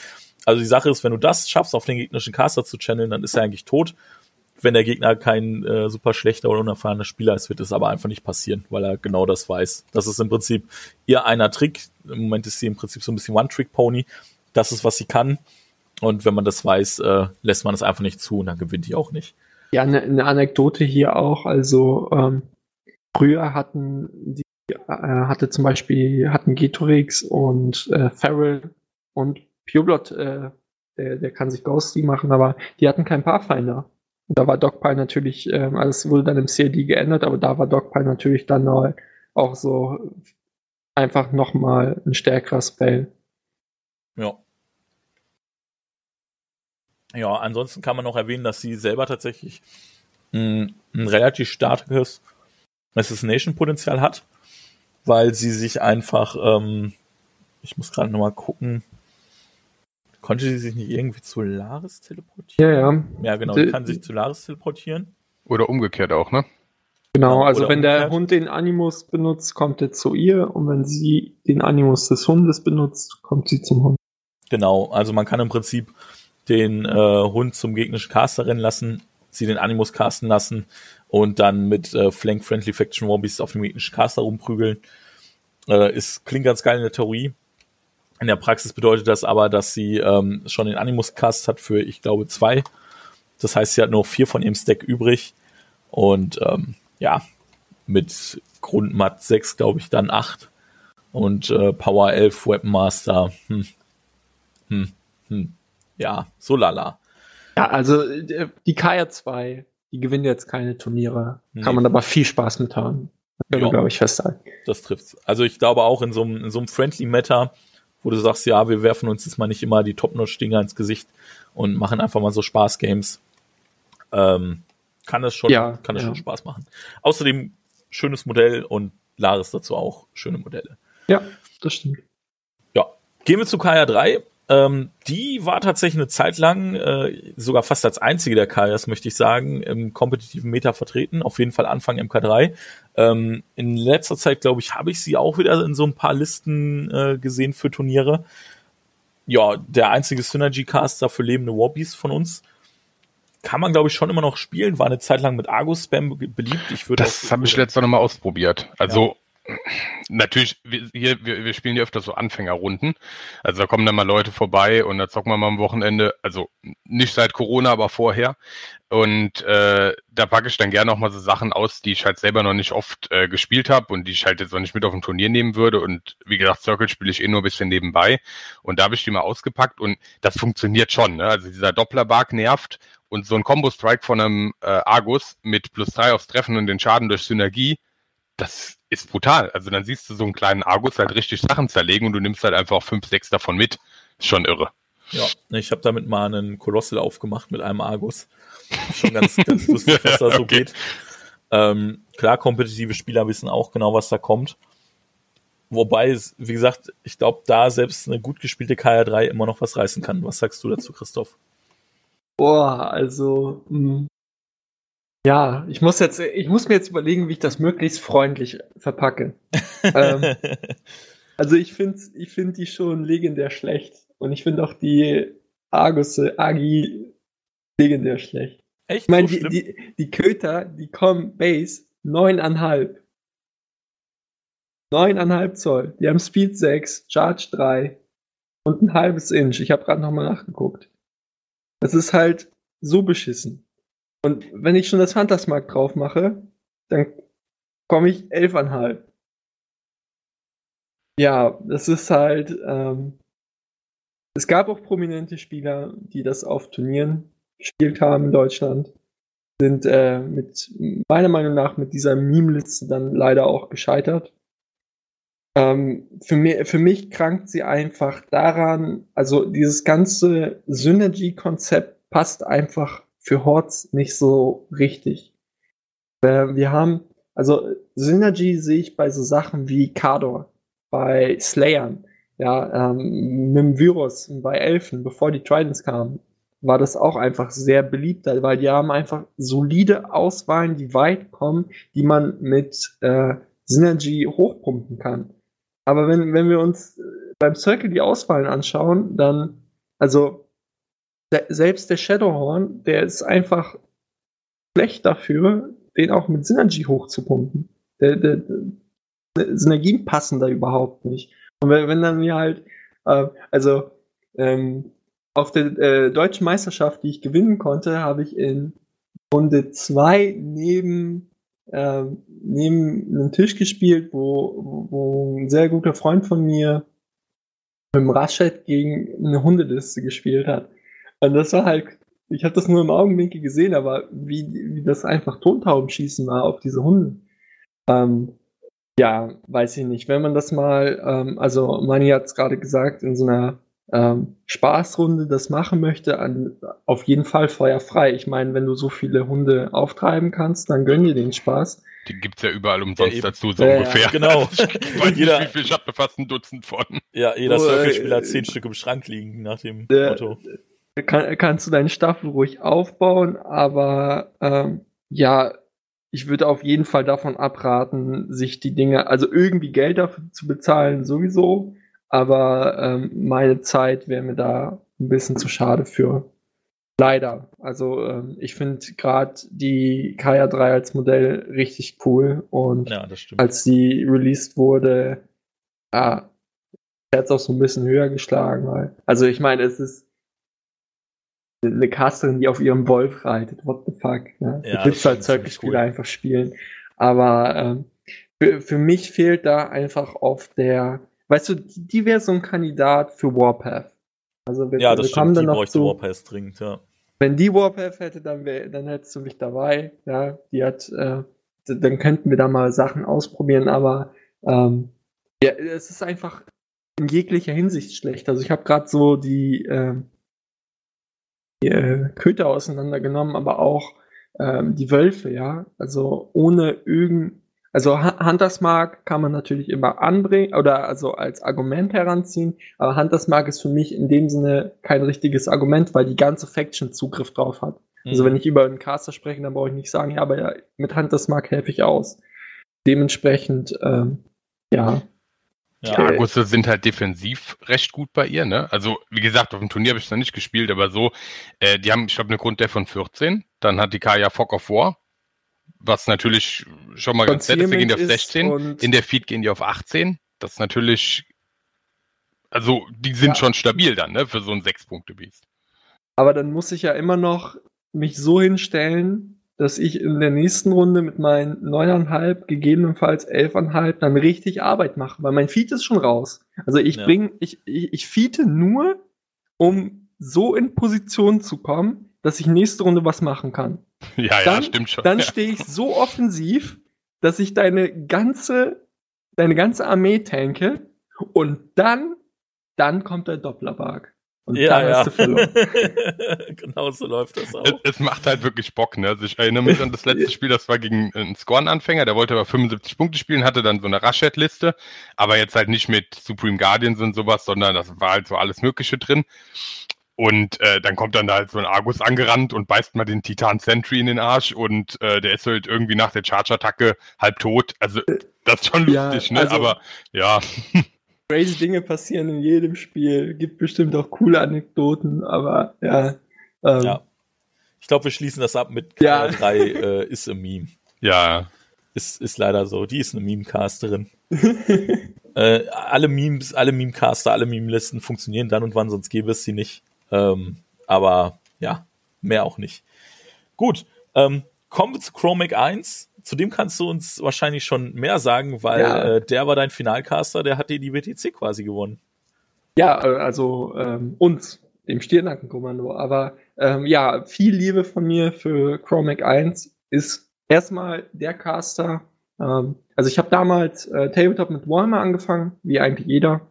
Also die Sache ist, wenn du das schaffst, auf den gegnerischen Caster zu channeln, dann ist er eigentlich tot. Wenn der Gegner kein äh, super schlechter oder unerfahrener Spieler ist, wird es aber einfach nicht passieren, weil er genau das weiß. Das ist im Prinzip ihr einer Trick. Im Moment ist sie im Prinzip so ein bisschen One-Trick-Pony das ist, was sie kann. Und wenn man das weiß, äh, lässt man es einfach nicht zu und dann gewinnt die auch nicht. Ja, eine, eine Anekdote hier auch. Also ähm, früher hatten die äh, hatte zum Beispiel hatten Getorix und äh, Farrell und Pureblot, äh, der, der kann sich Ghosty machen, aber die hatten keinen Pathfinder. Da war Dogpile natürlich, ähm, also es wurde dann im CLD geändert, aber da war Dogpile natürlich dann auch so einfach nochmal ein stärkerer Spell. Ja. Ja, ansonsten kann man noch erwähnen, dass sie selber tatsächlich ein, ein relativ starkes Assassination-Potenzial hat, weil sie sich einfach, ähm, ich muss gerade nochmal gucken, konnte sie sich nicht irgendwie zu Laris teleportieren? Ja, ja. Ja, genau, sie kann sich zu Laris teleportieren. Oder umgekehrt auch, ne? Genau, also oder wenn der. Hund den Animus benutzt, kommt er zu ihr und wenn sie den Animus des Hundes benutzt, kommt sie zum Hund. Genau, also man kann im Prinzip den äh, Hund zum gegnerischen Caster rennen lassen, sie den Animus casten lassen und dann mit äh, Flank Friendly Faction Wobbies auf dem gegnerischen Caster rumprügeln. Äh, ist, klingt ganz geil in der Theorie. In der Praxis bedeutet das aber, dass sie ähm, schon den Animus Cast hat für, ich glaube, zwei. Das heißt, sie hat nur vier von ihrem Stack übrig. Und ähm, ja, mit Grundmat 6, glaube ich, dann 8. Und äh, Power 11 Weapon Master. Hm. Hm. Hm. Ja, so lala. Ja, also äh, die Kaya 2, die gewinnt jetzt keine Turniere. Nee. Kann man aber viel Spaß mit haben. Das können wir, glaube ich, festhalten. Das trifft's. Also ich glaube auch in so einem, in so einem Friendly Meta, wo du sagst, ja, wir werfen uns jetzt mal nicht immer die Top-Notch-Dinger ins Gesicht und machen einfach mal so Spaß-Games, ähm, kann das schon, Ja, kann das ja. schon Spaß machen. Außerdem schönes Modell und Laris dazu auch schöne Modelle. Ja, das stimmt. Ja, gehen wir zu Kaya 3. Ähm, die war tatsächlich eine Zeit lang äh, sogar fast als einzige der Kajas, möchte ich sagen, im kompetitiven Meta vertreten. Auf jeden Fall Anfang MK3. Ähm, in letzter Zeit, glaube ich, habe ich sie auch wieder in so ein paar Listen äh, gesehen für Turniere. Ja, der einzige Synergy-Caster für lebende Wobbies von uns. Kann man, glaube ich, schon immer noch spielen. War eine Zeit lang mit Argus-Spam be- beliebt. Ich würde Das habe ich letztes Mal nochmal ausprobiert. Also natürlich, wir, hier, wir, wir spielen ja öfter so Anfängerrunden. Also da kommen dann mal Leute vorbei und da zocken wir mal am Wochenende, also nicht seit Corona, aber vorher. Und äh, da packe ich dann gerne auch mal so Sachen aus, die ich halt selber noch nicht oft äh, gespielt habe und die ich halt jetzt noch nicht mit auf ein Turnier nehmen würde. Und wie gesagt, Circle spiele ich eh nur ein bisschen nebenbei. Und da habe ich die mal ausgepackt und das funktioniert schon. Ne? Also dieser Dopplerbark nervt und so ein Combo-Strike von einem äh, Argus mit plus drei aufs Treffen und den Schaden durch Synergie, das ist brutal. Also dann siehst du so einen kleinen Argus halt richtig Sachen zerlegen und du nimmst halt einfach fünf, sechs davon mit. Ist schon irre. Ja, ich habe damit mal einen Kolossal aufgemacht mit einem Argus. Schon ganz, ganz lustig, was da so Okay. geht. Ähm, klar, kompetitive Spieler wissen auch genau, was da kommt. Wobei, es, wie gesagt, ich glaube, da selbst eine gut gespielte KR3 immer noch was reißen kann. Was sagst du dazu, Christoph? Boah, also, mh. Ja, ich muss jetzt, ich muss mir jetzt überlegen, wie ich das möglichst freundlich verpacke. ähm, also ich finde ich find die schon legendär schlecht. Und ich finde auch die Argusse, Agi legendär schlecht. Echt? Ich meine, so die, die, die Köter, die kommen Base neuneinhalb. Neuneinhalb Zoll. Die haben Speed 6, Charge 3 und ein halbes Inch. Ich habe gerade nochmal nachgeguckt. Das ist halt so beschissen. Und wenn ich schon das Phantasmark drauf mache, dann komme ich elfeinhalb. Ja, das ist halt. Ähm, es gab auch prominente Spieler, die das auf Turnieren gespielt haben in Deutschland. Sind äh, mit meiner Meinung nach mit dieser Meme-Liste dann leider auch gescheitert. Ähm, für, mi für mich krankt sie einfach daran, also dieses ganze Synergy-Konzept passt einfach für Hordes nicht so richtig. Äh, wir haben, also Synergy sehe ich bei so Sachen wie Kador, bei Slayern, ja, ähm, mit dem Virus, bei Elfen, bevor die Tridents kamen, war das auch einfach sehr beliebt, weil die haben einfach solide Auswahlen, die weit kommen, die man mit äh, Synergy hochpumpen kann. Aber wenn, wenn wir uns äh, beim Circle die Auswahlen anschauen, dann, also selbst der Shadowhorn, der ist einfach schlecht dafür, den auch mit Synergy hochzupumpen. Der, der, der, Synergien passen da überhaupt nicht. Und wenn, wenn dann mir halt, äh, also ähm, auf der äh, deutschen Meisterschaft, die ich gewinnen konnte, habe ich in Runde 2 neben, äh, neben einem Tisch gespielt, wo, wo ein sehr guter Freund von mir mit dem Raschet gegen eine Hundeliste gespielt hat. Und das war halt, ich habe das nur im Augenwinkel gesehen, aber wie, wie das einfach Tontaubenschießen war auf diese Hunde. Ähm, ja, weiß ich nicht. Wenn man das mal, ähm, also Mani hat es gerade gesagt, in so einer ähm, Spaßrunde das machen möchte, an, auf jeden Fall feuerfrei. Ich meine, wenn du so viele Hunde auftreiben kannst, dann gönn dir den Spaß. Die gibt's ja überall umsonst Ja, dazu, so Ja, ja, ungefähr. genau. Ich weiß Jeder- nicht, wie viel, ich habe fast ein Dutzend von. Ja, jeder So, Circle-Spieler äh, hat zehn Stück im Schrank liegen, nach dem Der- Motto. Kann, kannst du deine Staffel ruhig aufbauen, aber ähm, ja, ich würde auf jeden Fall davon abraten, sich die Dinge, also irgendwie Geld dafür zu bezahlen, sowieso. Aber ähm, meine Zeit wäre mir da ein bisschen zu schade für. Leider. Also ähm, ich finde gerade die Kaya 3 als Modell richtig cool und Ja, als sie released wurde, ja, Herz auch so ein bisschen höher geschlagen. Weil, also ich meine, es ist eine Casterin, die auf ihrem Wolf reitet. What the fuck? Ne? Ja, du willst halt Circle-Spieler cool. einfach spielen. Aber ähm, für, für mich fehlt da einfach auf der, weißt du, die, die wäre so ein Kandidat für Warpath. Also wir, ja, das wir kommen stimmt. dann Die noch zu, Warpath dringend, ja. wenn die Warpath hätte, dann, wär, dann hättest du mich dabei. Ja, die hat, äh, dann könnten wir da mal Sachen ausprobieren, aber ähm, ja, es ist einfach in jeglicher Hinsicht schlecht. Also ich habe gerade so die, die äh, Köter auseinandergenommen, aber auch ähm, die Wölfe, ja. Also ohne irgend, also Ha- Hunters Mark kann man natürlich immer anbringen oder also als Argument heranziehen, aber Hunters Mark ist für mich in dem Sinne kein richtiges Argument, weil die ganze Faction Zugriff drauf hat. Also Mhm. wenn ich über einen Caster spreche, dann brauche ich nicht sagen, ja, aber ja, mit Hunters Mark helfe ich aus. Dementsprechend, ähm, ja. Ja. Die Argusse sind halt defensiv recht gut bei ihr, ne? Also, wie gesagt, auf dem Turnier habe ich es noch nicht gespielt, aber so, äh, die haben, ich glaube, eine Grunddef von 14. Dann hat die Kaya Fog of War, was natürlich schon mal ganz nett ist. Die gehen die auf Concealment ist 16. und- In der Feed gehen die auf 18. Das ist natürlich, also, die sind Ja. schon stabil dann, ne? Für so ein Sechs-Punkte-Beast. Aber dann muss ich ja immer noch mich so hinstellen, dass ich in der nächsten Runde mit meinen neuneinhalb, gegebenenfalls elfeinhalb dann richtig Arbeit mache, weil mein Feed ist schon raus. Also ich Ja. bring, ich, ich, ich feede nur, um so in Position zu kommen, dass ich nächste Runde was machen kann. Ja, ja, Dann- stimmt schon. Dann ja. stehe ich so offensiv, dass ich deine ganze, deine ganze Armee tanke und dann, dann kommt der Dopplerbug. Und Ja, dann ja. hast du verloren. genau so läuft das Es, auch. es macht halt wirklich Bock, ne? Also ich erinnere mich an das letzte Spiel, das war gegen einen Scorn-Anfänger, der wollte aber 75 Punkte spielen, hatte dann so eine Rashad-Liste, aber jetzt halt nicht mit Supreme Guardians und sowas, sondern das war halt so alles Mögliche drin. Und äh, dann kommt dann da halt so ein Argus angerannt und beißt mal den Titan Sentry in den Arsch und äh, der ist halt irgendwie nach der Charge-Attacke halb tot. Also das ist schon Ja, lustig, ne? also- aber ja, crazy Dinge passieren in jedem Spiel. Gibt bestimmt auch coole Anekdoten, aber ja. Ähm, Ja. Ich glaube, wir schließen das ab mit Ja. Kaya 3 äh, ist ein Meme. ja, Ist, ist leider so. Die ist eine Meme-Casterin. äh, alle Memes, alle Meme-Caster, alle Meme-Listen funktionieren dann und wann, sonst gäbe es sie nicht. Ähm, aber ja, mehr auch nicht. Gut, ähm, kommen wir zu Chromic 1. Zu dem kannst du uns wahrscheinlich schon mehr sagen, weil Ja. äh, der war dein Finalcaster, der hat dir die WTC quasi gewonnen. Ja, äh, also ähm, uns, dem Stirnackenkommando. Aber ähm, ja, viel Liebe von mir für Chromic 1 ist erstmal der Caster. Ähm, also ich habe damals äh, Tabletop mit Warhammer angefangen, wie eigentlich jeder.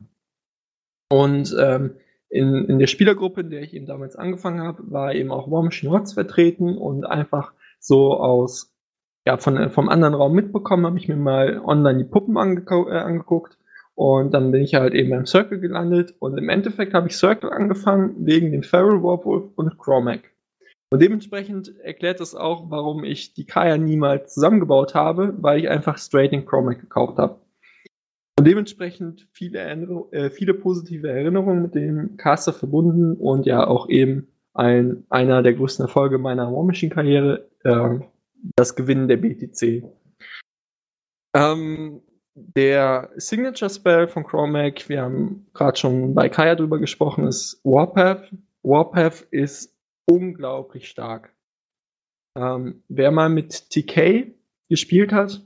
Und ähm, in, in der Spielergruppe, in der ich eben damals angefangen habe, war eben auch War Machine Watts vertreten und einfach so aus ja, von, vom anderen Raum mitbekommen, habe ich mir mal online die Puppen angeko- äh, angeguckt und dann bin ich halt eben beim Circle gelandet und im Endeffekt habe ich Circle angefangen wegen den Feral Warwolf und Chromac. Und dementsprechend erklärt das auch, warum ich die Kaya niemals zusammengebaut habe, weil ich einfach straight den Chromac gekauft habe. Und dementsprechend viele, äh, viele positive Erinnerungen mit dem Caster verbunden und ja auch eben ein, einer der größten Erfolge meiner War Machine Karriere, äh, das Gewinnen der BTC. Ähm, der Signature Spell von Chromac, wir haben gerade schon bei Kaya drüber gesprochen, ist Warpath. Warpath ist unglaublich stark. Ähm, wer mal mit TK gespielt hat,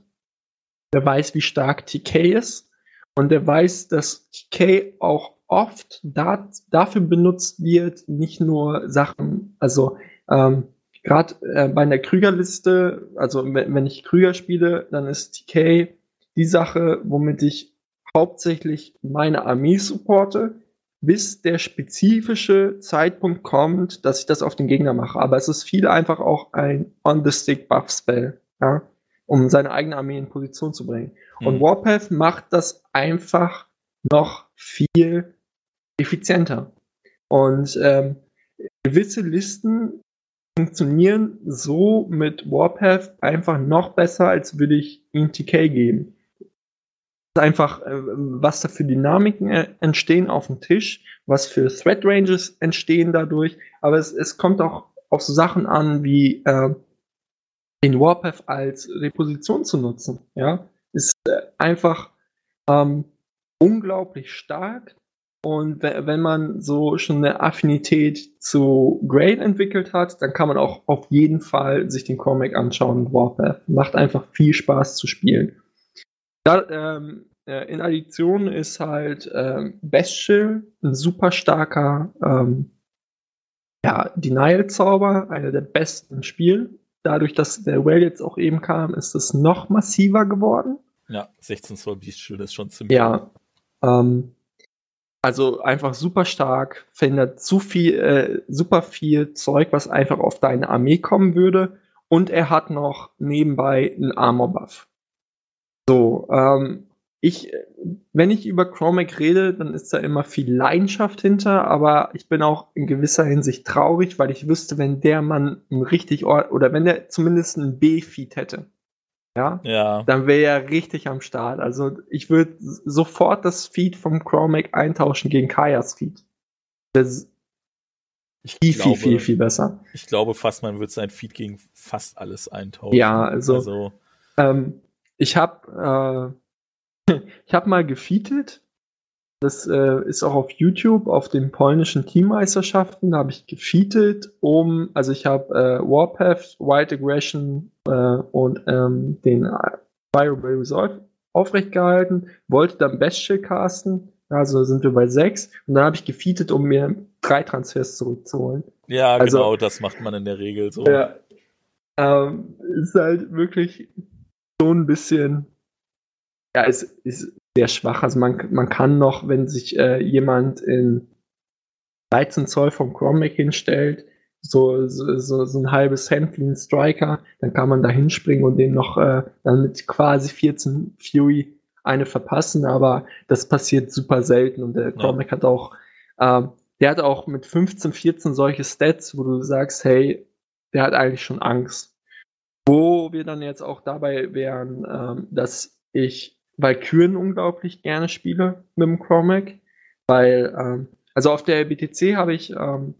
der weiß, wie stark TK ist. Und der weiß, dass TK auch oft da, dafür benutzt wird, nicht nur Sachen, also ähm, gerade äh, bei einer Krügerliste, also wenn, ich Krüger spiele, dann ist TK die Sache, womit ich hauptsächlich meine Armee supporte, bis der spezifische Zeitpunkt kommt, dass ich das auf den Gegner mache. Aber es ist viel einfach auch ein On-the-Stick-Buff-Spell, ja, um seine eigene Armee in Position zu bringen. Und Mhm. Warpath macht das einfach noch viel effizienter. Und ähm, gewisse Listen funktionieren so mit Warpath einfach noch besser, als würde ich ihnen TK geben. Einfach, äh, was da für Dynamiken äh, entstehen auf dem Tisch, was für Threat Ranges entstehen dadurch, aber es, es kommt auch auf so Sachen an, wie äh, den Warpath als Reposition zu nutzen. Ja, ist äh, einfach ähm, unglaublich stark und wenn man so schon eine Affinität zu Grail entwickelt hat, dann kann man auch auf jeden Fall sich den Comic anschauen. Warpath macht einfach viel Spaß zu spielen. Da, ähm, äh, in Addition ist halt ähm, Bestial ein super starker ähm, ja, Denial-Zauber, einer der besten Spiele. Dadurch, dass der Well jetzt auch eben kam, ist es noch massiver geworden. Ja, 16 Zoll Bestial ist schon ziemlich. Ja. Ähm, also einfach super stark, verhindert zu viel, äh, super viel Zeug, was einfach auf deine Armee kommen würde. Und er hat noch nebenbei einen Armor-Buff. So, ähm, ich, wenn ich über Chromac rede, dann ist da immer viel Leidenschaft hinter, aber ich bin auch in gewisser Hinsicht traurig, weil ich wüsste, wenn der Mann ein richtig, oder wenn der zumindest ein B-Feed hätte, ja, Ja. dann wäre er richtig am Start. Also ich würde sofort das Feed vom Chromac eintauschen gegen Kajas Feed. Das Ich viel, glaube, viel, viel, viel besser. Ich glaube fast, man wird sein Feed gegen fast alles eintauschen. Ja, also, Also, ähm, ich habe äh, ich habe mal gefeatet. Das äh, ist auch auf YouTube, auf den polnischen Teammeisterschaften, da habe ich gefeatet, um, also ich habe äh, Warpath, White Aggression äh, und ähm, den Bioware Resolve aufrecht gehalten, wollte dann Bestial casten, also sind wir bei sechs und dann habe ich gefeatet, um mir drei Transfers zurückzuholen. ja, Also- genau, das macht man in der Regel so. Ja. Ähm, ist halt wirklich schon ein bisschen. Ja, es ist sehr schwach. Also man, man kann noch, wenn sich äh, jemand in 13 Zoll vom Chromac hinstellt, so, so, so, ein halbes Hemd wie ein Striker, dann kann man da hinspringen und den noch äh, dann mit quasi 14 Fury eine verpassen, aber das passiert super selten und der Chromac hat auch, ähm, der hat auch mit 15, 14 solche Stats, wo du sagst, hey, der hat eigentlich schon Angst. Wo wir dann jetzt auch dabei wären, ähm, dass ich Valkyren unglaublich gerne spiele mit dem Chromac, weil, ähm, also auf der BTC habe ich, ähm,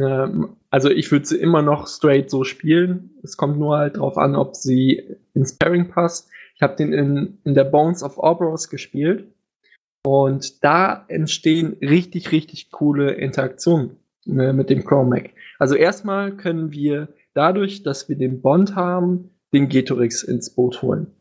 ähm, also ich würde sie immer noch straight so spielen. Es kommt nur halt drauf an, ob sie ins Pairing passt. Ich habe den in, in der Bones of Orboros gespielt und da entstehen richtig, richtig coole Interaktionen äh, mit dem Chromac. Also erstmal können wir dadurch, dass wir den Bond haben, den Getorix ins Boot holen.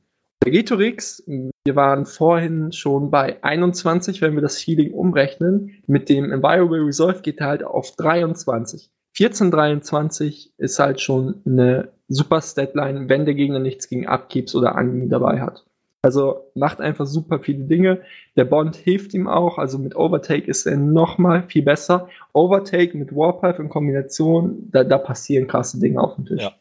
Der Getorix, wir waren vorhin schon bei 21, wenn wir das Healing umrechnen. Mit dem Environable Resolve geht er halt auf 23. 1423 ist halt schon eine super Statline, wenn der Gegner nichts gegen Upkeeps oder Angmi dabei hat. Also macht einfach super viele Dinge. Der Bond hilft ihm auch. Also mit Overtake ist er nochmal viel besser. Overtake mit Warpath in Kombination, da, da passieren krasse Dinge auf dem Tisch. Ja.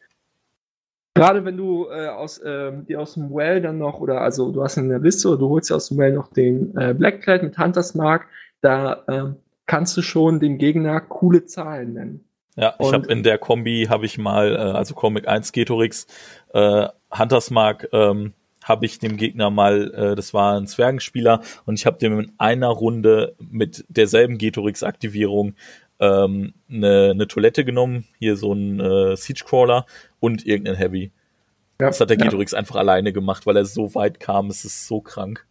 Gerade wenn du äh, aus, ähm, dir aus dem Well dann noch, oder also du hast eine Liste oder du holst dir aus dem Well noch den äh, Blackclad mit Hunters Mark, da ähm, kannst du schon dem Gegner coole Zahlen nennen. Ja, ich habe in der Kombi habe ich mal, äh, also Comic 1 Getorix, äh, Hunters Mark, ähm, habe ich dem Gegner mal, äh, das war ein Zwergenspieler, und ich habe dem in einer Runde mit derselben Getorix-Aktivierung ähm, eine, eine Toilette genommen, hier so ein äh, Siege-Crawler und irgendeinen Heavy. Ja, Das hat der ja. Einfach alleine gemacht, weil er so weit kam, es ist so krank.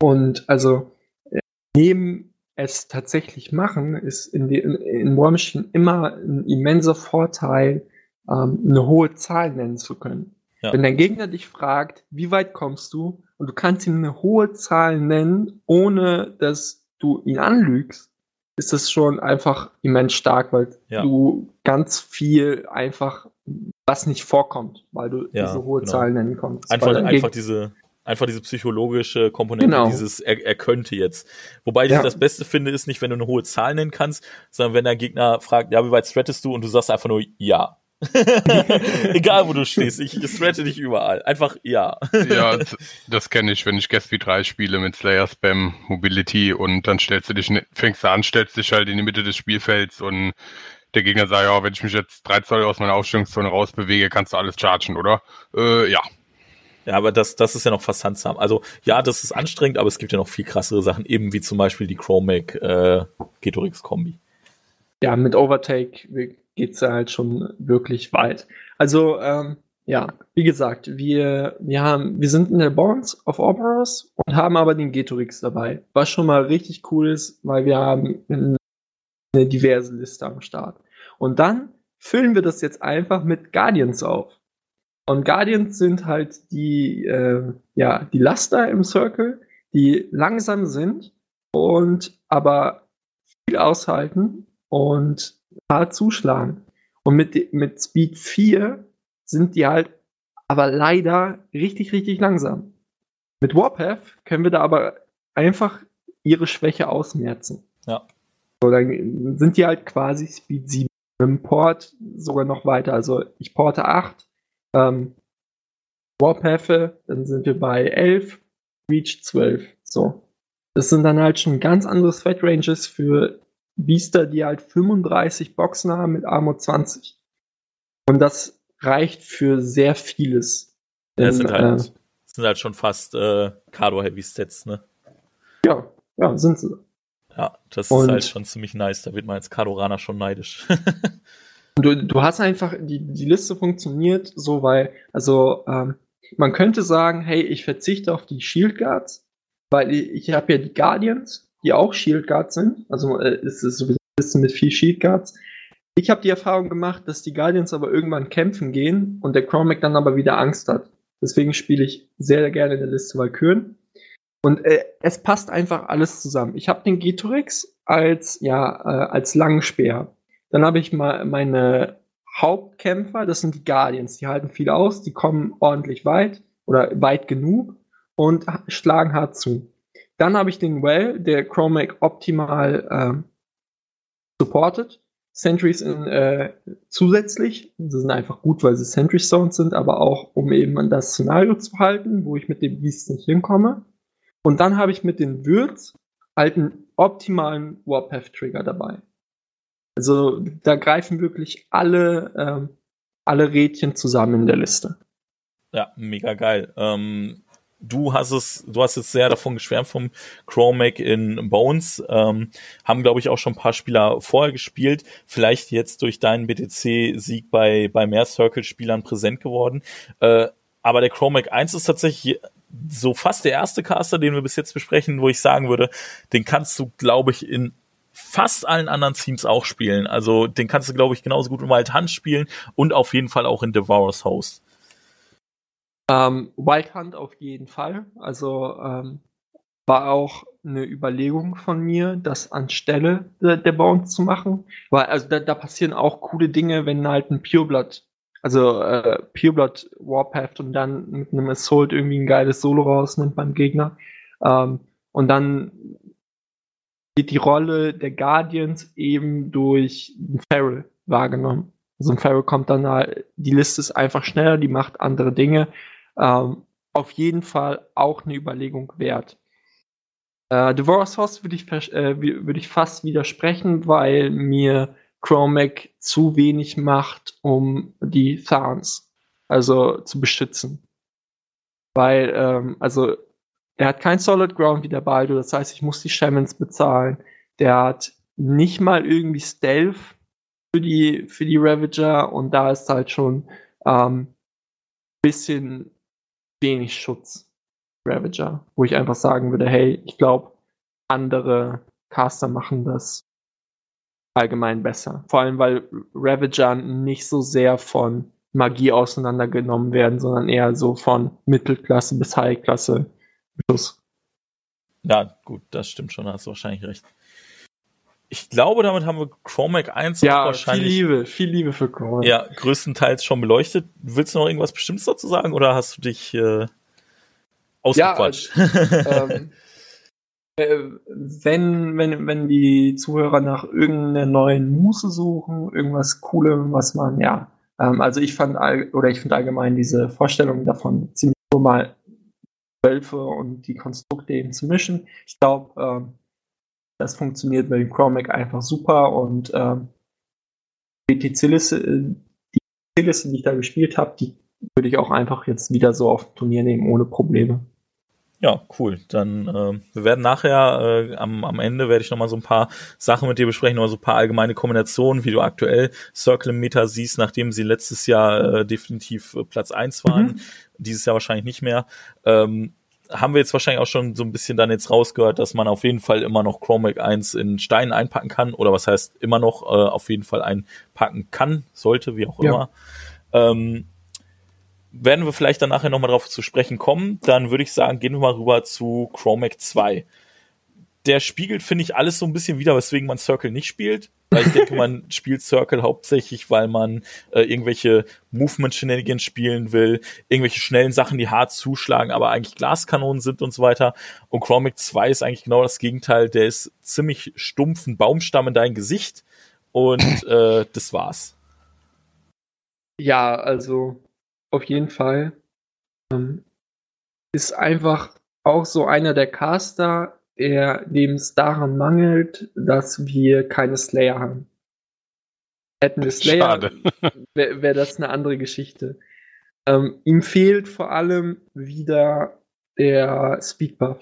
Und also äh, neben es tatsächlich machen, ist in, die, in, in War Machine immer ein immenser Vorteil, ähm, eine hohe Zahl nennen zu können. Ja. Wenn dein Gegner dich fragt, wie weit kommst du, und du kannst ihm eine hohe Zahl nennen, ohne dass du ihn anlügst, ist das schon einfach immens stark, weil Ja. du ganz viel einfach, was nicht vorkommt, weil du Ja, diese hohe genau. Zahl nennen konntest. Einfach, einfach diese, einfach diese psychologische Komponente, Genau. dieses, er, er könnte jetzt. Wobei ich Ja. das Beste finde, ist nicht, wenn du eine hohe Zahl nennen kannst, sondern wenn der Gegner fragt, ja, wie weit threatest du? Und du sagst einfach nur ja. Egal, wo du stehst, ich threate dich überall. Einfach ja. Ja, das, das kenne ich, wenn ich Guest v 3 spiele mit Slayer Spam Mobility und dann stellst du dich, fängst du an, stellst dich halt in die Mitte des Spielfelds und der Gegner sagt, ja, wenn ich mich jetzt drei Zoll aus meiner Aufstellungszone rausbewege, kannst du alles chargen, oder? Äh, ja. Ja, aber das, das ist ja noch fast handsam. Also ja, das ist anstrengend, aber es gibt ja noch viel krassere Sachen, eben wie zum Beispiel die Chromac äh, Getorix-Kombi. Ja, mit Overtake geht's ja halt schon wirklich weit. Also, ähm, ja, wie gesagt, wir, wir haben, wir sind in der Bonds of Operas und haben aber den Getorix dabei. Was schon mal richtig cool ist, weil wir haben eine diverse Liste am Start. Und dann füllen wir das jetzt einfach mit Guardians auf. Und Guardians sind halt die, äh, ja, die Laster im Circle, die langsam sind und aber viel aushalten und hart zuschlagen. Und mit, mit Speed 4 sind die halt aber leider richtig, richtig langsam. Mit Warpath können wir da aber einfach ihre Schwäche ausmerzen. Ja. So, dann sind die halt quasi Speed 7. Im Port sogar noch weiter. Also ich porte 8, ähm, Warpath, dann sind wir bei 11, Reach 12. So. Das sind dann halt schon ganz andere Threat Ranges für Biester, die halt 35 Boxen haben mit Armor 20. Und das reicht für sehr vieles. Ja, das sind halt, äh, sind halt schon fast äh, Cardo-Heavy-Sets, ne? Ja, ja, sind sie. Ja, das Und ist halt schon ziemlich nice. Da wird man als Cardoraner schon neidisch. du, du hast einfach, die, die Liste funktioniert so, weil, also, ähm, man könnte sagen, hey, ich verzichte auf die Shield Guards, weil ich, ich habe ja die Guardians, die auch Shield Guards sind. Also äh, es ist sowieso ein bisschen mit viel Shield Guards. Ich habe die Erfahrung gemacht, dass die Guardians aber irgendwann kämpfen gehen und der Chromac dann aber wieder Angst hat. Deswegen spiele ich sehr gerne in der Liste Valkyren. Und äh, es passt einfach alles zusammen. Ich habe den Getorix als, ja, äh, als Langspeer. Dann habe ich mal meine Hauptkämpfer, das sind die Guardians. Die halten viel aus, die kommen ordentlich weit oder weit genug und schlagen hart zu. Dann habe ich den Well, der Chromac optimal äh, supportet. Sentries in, äh, zusätzlich. Sie sind einfach gut, weil sie Sentry Stones sind, aber auch, um eben an das Szenario zu halten, wo ich mit dem Beast nicht hinkomme. Und dann habe ich mit den Würz halt einen optimalen Warpath Trigger dabei. Also da greifen wirklich alle, ähm, alle Rädchen zusammen in der Liste. Ja, mega geil. Ähm, du hast es, du hast jetzt sehr davon geschwärmt vom Chromac in Bones. Ähm, haben, glaube ich, auch schon ein paar Spieler vorher gespielt. Vielleicht jetzt durch deinen BTC-Sieg bei, bei mehr Circle-Spielern präsent geworden. Äh, aber der Chromac 1 ist tatsächlich so fast der erste Caster, den wir bis jetzt besprechen, wo ich sagen würde, den kannst du, glaube ich, in fast allen anderen Teams auch spielen. Also den kannst du, glaube ich, genauso gut in Wild Hunt spielen und auf jeden Fall auch in Devourer's Host. Ähm, Wild Hunt auf jeden Fall. Also ähm, war auch eine Überlegung von mir, das anstelle der, der Bounce zu machen. Weil also da, da passieren auch coole Dinge, wenn halt ein Pureblood, also äh, Pureblood Warpath und dann mit einem Assault irgendwie ein geiles Solo rausnimmt beim Gegner. Ähm, und dann wird die Rolle der Guardians eben durch einen Feral wahrgenommen. Also ein Feral kommt dann halt, die Liste ist einfach schneller, die macht andere Dinge ähm, auf jeden Fall auch eine Überlegung wert. Äh, Devour's Host würde ich, äh, würd ich fast widersprechen, weil mir Chromac zu wenig macht, um die Thorns also zu beschützen. Weil, ähm, also, er hat kein Solid Ground wie der Baldo, das heißt, ich muss die Shamans bezahlen. Der hat nicht mal irgendwie Stealth für die, für die Ravager und da ist halt schon ähm, bisschen wenig Schutz. Ravager, wo ich einfach sagen würde, hey, ich glaube, andere Caster machen das allgemein besser. Vor allem, weil Ravager nicht so sehr von Magie auseinandergenommen werden, sondern eher so von Mittelklasse bis Highklasse. Ja, gut, das stimmt schon, hast du wahrscheinlich recht. Ich glaube, damit haben wir Chromac 1 ja, wahrscheinlich. Viel Liebe, viel Liebe für Chromac. Ja, größtenteils schon beleuchtet. Willst du noch irgendwas Bestimmtes dazu sagen oder hast du dich äh, ausgequatscht? Ja, ähm, äh, wenn, wenn, wenn die Zuhörer nach irgendeiner neuen Muße suchen, irgendwas Coolem, was man, ja, ähm, also ich fand, all, oder ich finde allgemein diese Vorstellung davon ziemlich cool, mal Wölfe und die Konstrukte eben zu mischen. Ich glaube, ähm, das funktioniert mit dem Chromac einfach super und ähm, die Zillisse, die Zillisse, die ich da gespielt habe, die würde ich auch einfach jetzt wieder so auf Turnier nehmen, ohne Probleme. Ja, cool. Dann äh, wir werden nachher äh, am, am Ende werde ich noch mal so ein paar Sachen mit dir besprechen, oder so ein paar allgemeine Kombinationen, wie du aktuell Circle im Meta siehst, nachdem sie letztes Jahr äh, definitiv äh, Platz eins waren, mhm. dieses Jahr wahrscheinlich nicht mehr. Ähm, haben wir jetzt wahrscheinlich auch schon so ein bisschen dann jetzt rausgehört, dass man auf jeden Fall immer noch Chromac 1 in Steinen einpacken kann oder was heißt immer noch äh, auf jeden Fall einpacken kann, sollte, wie auch ja. immer. Ähm, werden wir vielleicht dann nachher nochmal drauf zu sprechen kommen. Dann würde ich sagen, gehen wir mal rüber zu Chromac 2. Der spiegelt, finde ich, alles so ein bisschen wieder, weswegen man Circle nicht spielt. Ich denke, man spielt Circle hauptsächlich, weil man äh, irgendwelche Movement-Shenanigans spielen will, irgendwelche schnellen Sachen, die hart zuschlagen, aber eigentlich Glaskanonen sind und so weiter. Und Chromac 2 ist eigentlich genau das Gegenteil. Der ist ziemlich stumpfen Baumstamm in dein Gesicht und äh, das war's. Ja, also auf jeden Fall. Ähm, ist einfach auch so einer der Caster, der, dem es daran mangelt, dass wir keine Slayer haben. Hätten wir Slayer, wäre wär das eine andere Geschichte. Ähm, ihm fehlt vor allem wieder der Speedbuff.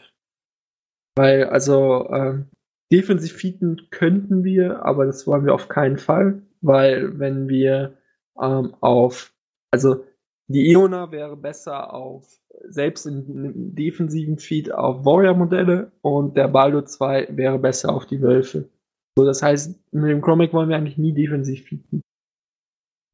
Weil, also, ähm, defensiv feeden könnten wir, aber das wollen wir auf keinen Fall, weil wenn wir ähm, auf, also die Iona wäre besser auf, selbst im defensiven Feed auf Warrior-Modelle und der Baldo 2 wäre besser auf die Wölfe. So, das heißt, mit dem Chromic wollen wir eigentlich nie defensiv feeden.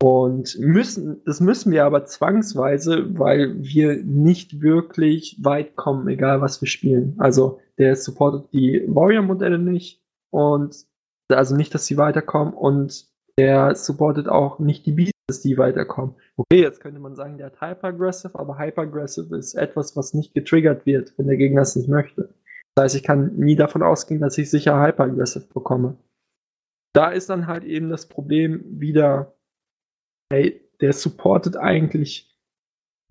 Und müssen, das müssen wir aber zwangsweise, weil wir nicht wirklich weit kommen, egal was wir spielen. Also, der supportet die Warrior-Modelle nicht und also nicht, dass sie weiterkommen und der supportet auch nicht die Beats, dass die weiterkommen. Okay, jetzt könnte man sagen, der hat Hyper-Aggressive, aber Hyper-Aggressive ist etwas, was nicht getriggert wird, wenn der Gegner es nicht möchte. Das heißt, ich kann nie davon ausgehen, dass ich sicher Hyper-Aggressive bekomme. Da ist dann halt eben das Problem wieder, hey, der supportet eigentlich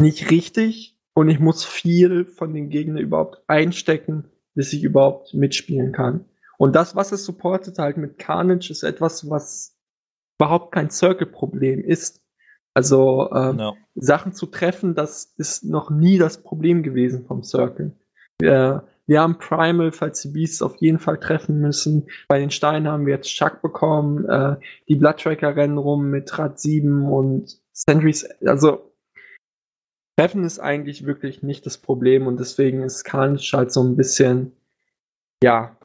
nicht richtig und ich muss viel von den Gegnern überhaupt einstecken, bis ich überhaupt mitspielen kann. Und das, was es supportet halt mit Carnage, ist etwas, was überhaupt kein Circle-Problem ist. Also ähm, no. Sachen zu treffen, das ist noch nie das Problem gewesen vom Circle. Wir, wir haben Primal, falls die Beasts auf jeden Fall treffen müssen. Bei den Steinen haben wir jetzt Chuck bekommen. Äh, die Blood Tracker rennen rum mit Rad 7 und Sentries. Also Treffen ist eigentlich wirklich nicht das Problem und deswegen ist Carnage halt so ein bisschen, ja,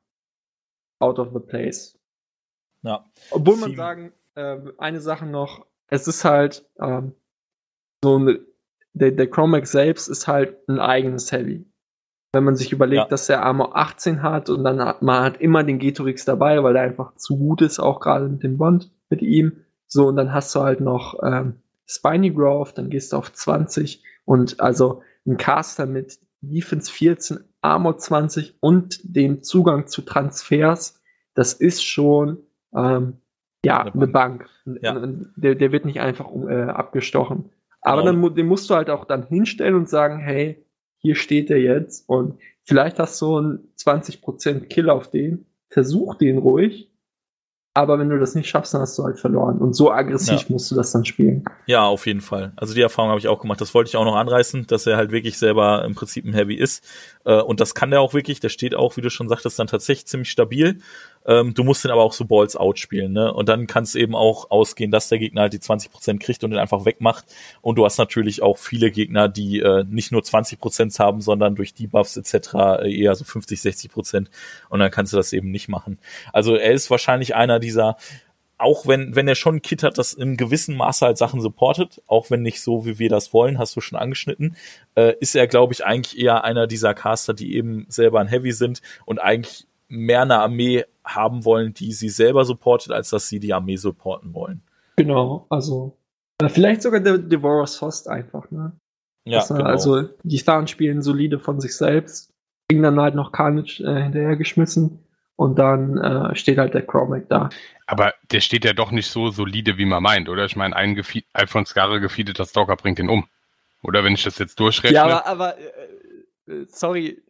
out of the place. Ja. Obwohl man sagen, äh, eine Sache noch, es ist halt ähm, so ein, der, der Chromax selbst ist halt ein eigenes Heavy. Wenn man sich überlegt, ja. dass der Armor 18 hat und dann hat man hat immer den Getorix dabei, weil der einfach zu gut ist, auch gerade mit dem Bond mit ihm. So, und dann hast du halt noch ähm, Spiny Growth, dann gehst du auf 20 und also ein Caster mit Defense 14, Armor 20 und den Zugang zu Transfers, das ist schon ähm, ja, eine Bank. Eine Bank. Ja. Der, der wird nicht einfach äh, abgestochen. Aber genau. dann den musst du halt auch dann hinstellen und sagen, hey, hier steht er jetzt und vielleicht hast du einen 20% Kill auf den. Versuch den ruhig aber wenn du das nicht schaffst, dann hast du halt verloren. Und so aggressiv ja. musst du das dann spielen. Ja, auf jeden Fall. Also die Erfahrung habe ich auch gemacht. Das wollte ich auch noch anreißen, dass er halt wirklich selber im Prinzip ein Heavy ist. Äh, und das kann der auch wirklich. Der steht auch, wie du schon sagtest, dann tatsächlich ziemlich stabil. Ähm, du musst den aber auch so Balls out spielen. Ne? Und dann kann es eben auch ausgehen, dass der Gegner halt die 20% kriegt und den einfach wegmacht. Und du hast natürlich auch viele Gegner, die äh, nicht nur 20% haben, sondern durch Debuffs etc. eher so 50, 60%. Und dann kannst du das eben nicht machen. Also er ist wahrscheinlich einer dieser, auch wenn, wenn er schon ein Kit hat, das im gewissen Maße halt Sachen supportet, auch wenn nicht so, wie wir das wollen, hast du schon angeschnitten, äh, ist er, glaube ich, eigentlich eher einer dieser Caster, die eben selber ein Heavy sind und eigentlich mehr eine Armee haben wollen, die sie selber supportet, als dass sie die Armee supporten wollen. Genau, also äh, vielleicht sogar der Devourer's Host einfach, ne? Ja, dass, genau. Also die Stars spielen solide von sich selbst, kriegen dann halt noch Carnage äh, hinterhergeschmissen und dann äh, steht halt der Chromac da. Aber der steht ja doch nicht so solide, wie man meint, oder? Ich meine, ein Gefi Alphonse Garre gefeedeter Stalker bringt den um. Oder wenn ich das jetzt durchrechne? Ja, aber, aber äh, äh sorry,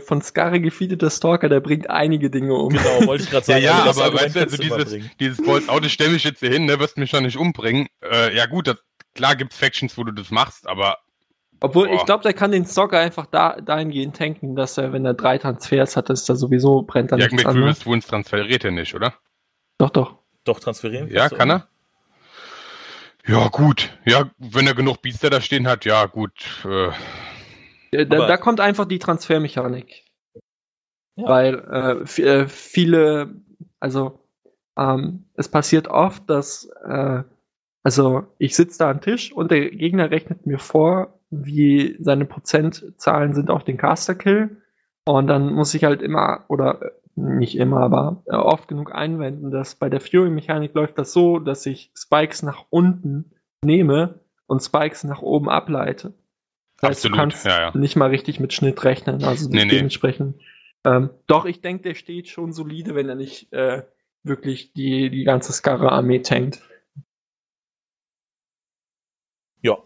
von Skare gefeedete Stalker, der bringt einige Dinge um. Genau, wollte ich gerade sagen. ja, ja, also das aber weißt du, also dieses, dieses Bolz Auto stell mich jetzt hier hin, ne, wirst mich doch nicht umbringen. Äh, ja gut, das, klar gibt's Factions, wo du das machst, aber Obwohl, Boah. ich glaube, der kann den Stalker einfach da, dahingehend tanken, dass er, wenn er drei Transfers hat, dass da sowieso brennt dann ja, nichts mit an. Grievous Wounds transferiert er nicht, oder? Doch, doch. Doch, transferieren. Ja, kann er? Ja, gut. Ja, wenn er genug Biester da stehen hat, ja, gut. Äh, Äh, Da, Aber- da kommt einfach die Transfermechanik. Ja. Weil äh, äh, viele, also ähm, es passiert oft, dass äh, also ich sitze da am Tisch und der Gegner rechnet mir vor, wie seine Prozentzahlen sind auf den Caster-Kill. Und dann muss ich halt immer, oder äh, nicht immer, aber äh, oft genug einwenden, dass bei der Fury-Mechanik läuft das so, dass ich Spikes nach unten nehme und Spikes nach oben ableite. Das heißt, du Absolut, kannst ja, ja. nicht mal richtig mit Schnitt rechnen. Also Nee, nee. dementsprechend. Ähm, doch, ich denke, der steht schon solide, wenn er nicht äh, wirklich die, die ganze Skara-Armee tankt. Ja.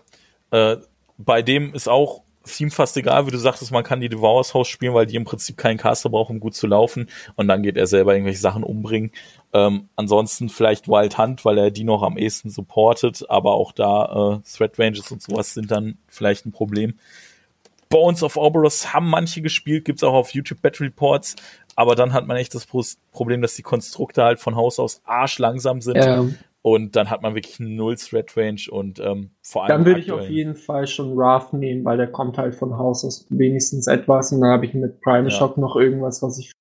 Äh, bei dem ist auch Theme fast egal, wie du sagtest, man kann die Devourers Haus spielen, weil die im Prinzip keinen Caster brauchen, um gut zu laufen. Und dann geht er selber irgendwelche Sachen umbringen. Ähm, ansonsten vielleicht Wild Hunt, weil er die noch am ehesten supportet, aber auch da äh, Threat Ranges und sowas sind dann vielleicht ein Problem. Bones of Oberus haben manche gespielt, gibt's auch auf YouTube Battle Reports, aber dann hat man echt das Pro- Problem, dass die Konstrukte halt von Haus aus arschlangsam sind Ähm, und dann hat man wirklich null Threat Range und ähm, vor allem dann würde ich auf jeden Fall schon Wrath nehmen, weil der kommt halt von Haus aus wenigstens etwas und dann habe ich mit Prime Ja. Shock noch irgendwas, was ich.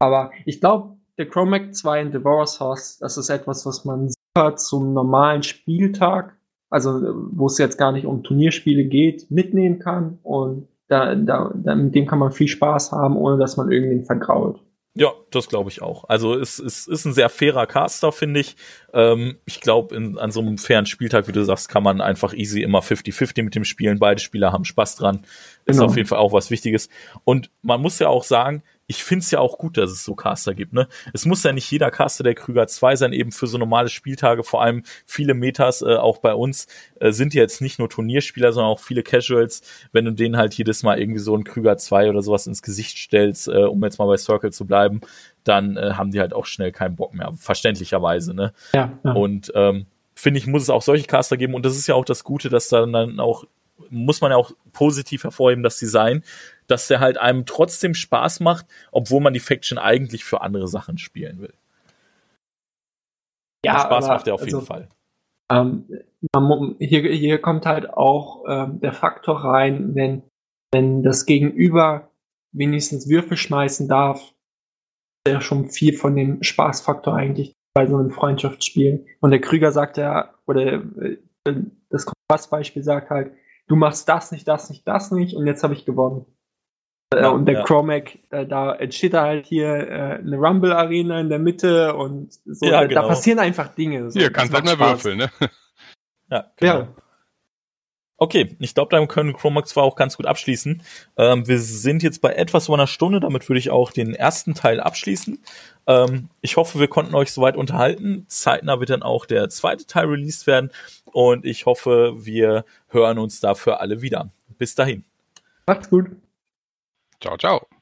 Aber ich glaube, der Chromac 2 in Devourer's House, das ist etwas, was man super zum normalen Spieltag, also wo es jetzt gar nicht um Turnierspiele geht, mitnehmen kann und da, da, da, mit dem kann man viel Spaß haben, ohne dass man irgendwen vergrault. Ja, das glaube ich auch. Also es, es ist ein sehr fairer Caster, finde ich. Ähm, ich glaube, an so einem fairen Spieltag, wie du sagst, kann man einfach easy immer 50-50 mit dem spielen. Beide Spieler haben Spaß dran. Ist Genau. auf jeden Fall auch was Wichtiges. Und man muss ja auch sagen, ich finde es ja auch gut, dass es so Caster gibt. Ne? Es muss ja nicht jeder Caster der Krüger 2 sein, eben für so normale Spieltage, vor allem viele Metas, äh, auch bei uns, äh, sind jetzt nicht nur Turnierspieler, sondern auch viele Casuals. Wenn du denen halt jedes Mal irgendwie so einen Krüger 2 oder sowas ins Gesicht stellst, äh, um jetzt mal bei Circle zu bleiben, dann äh, haben die halt auch schnell keinen Bock mehr, verständlicherweise. Ne? Ja, ja. Und ähm, finde ich, muss es auch solche Caster geben. Und das ist ja auch das Gute, dass dann, dann auch, muss man ja auch positiv hervorheben, das Design, dass der halt einem trotzdem Spaß macht, obwohl man die Faction eigentlich für andere Sachen spielen will. ja Spaß aber, macht er auf jeden also, Fall. Ähm, hier, hier kommt halt auch ähm, der Faktor rein, wenn, wenn das Gegenüber wenigstens Würfel schmeißen darf, ja schon viel von dem Spaßfaktor eigentlich bei so einem Freundschaftsspiel. Und der Krüger sagt ja, oder äh, das Kompassbeispiel sagt halt, du machst das nicht, das nicht, das nicht und jetzt habe ich gewonnen. Äh, Ja, und der ja. Chromac, äh, da entsteht halt hier äh, eine Rumble-Arena in der Mitte und so, Ja, da, genau. da passieren einfach Dinge. So, hier das kannst halt mal würfeln, ne? Ja, genau. Ja, Okay, ich glaube, damit können Chromax zwar auch ganz gut abschließen. Ähm, wir sind jetzt bei etwas über einer Stunde, damit würde ich auch den ersten Teil abschließen. Ähm, ich hoffe, wir konnten euch soweit unterhalten. Zeitnah wird dann auch der zweite Teil released werden und ich hoffe, wir hören uns dafür alle wieder. Bis dahin. macht's gut. Ciao, ciao.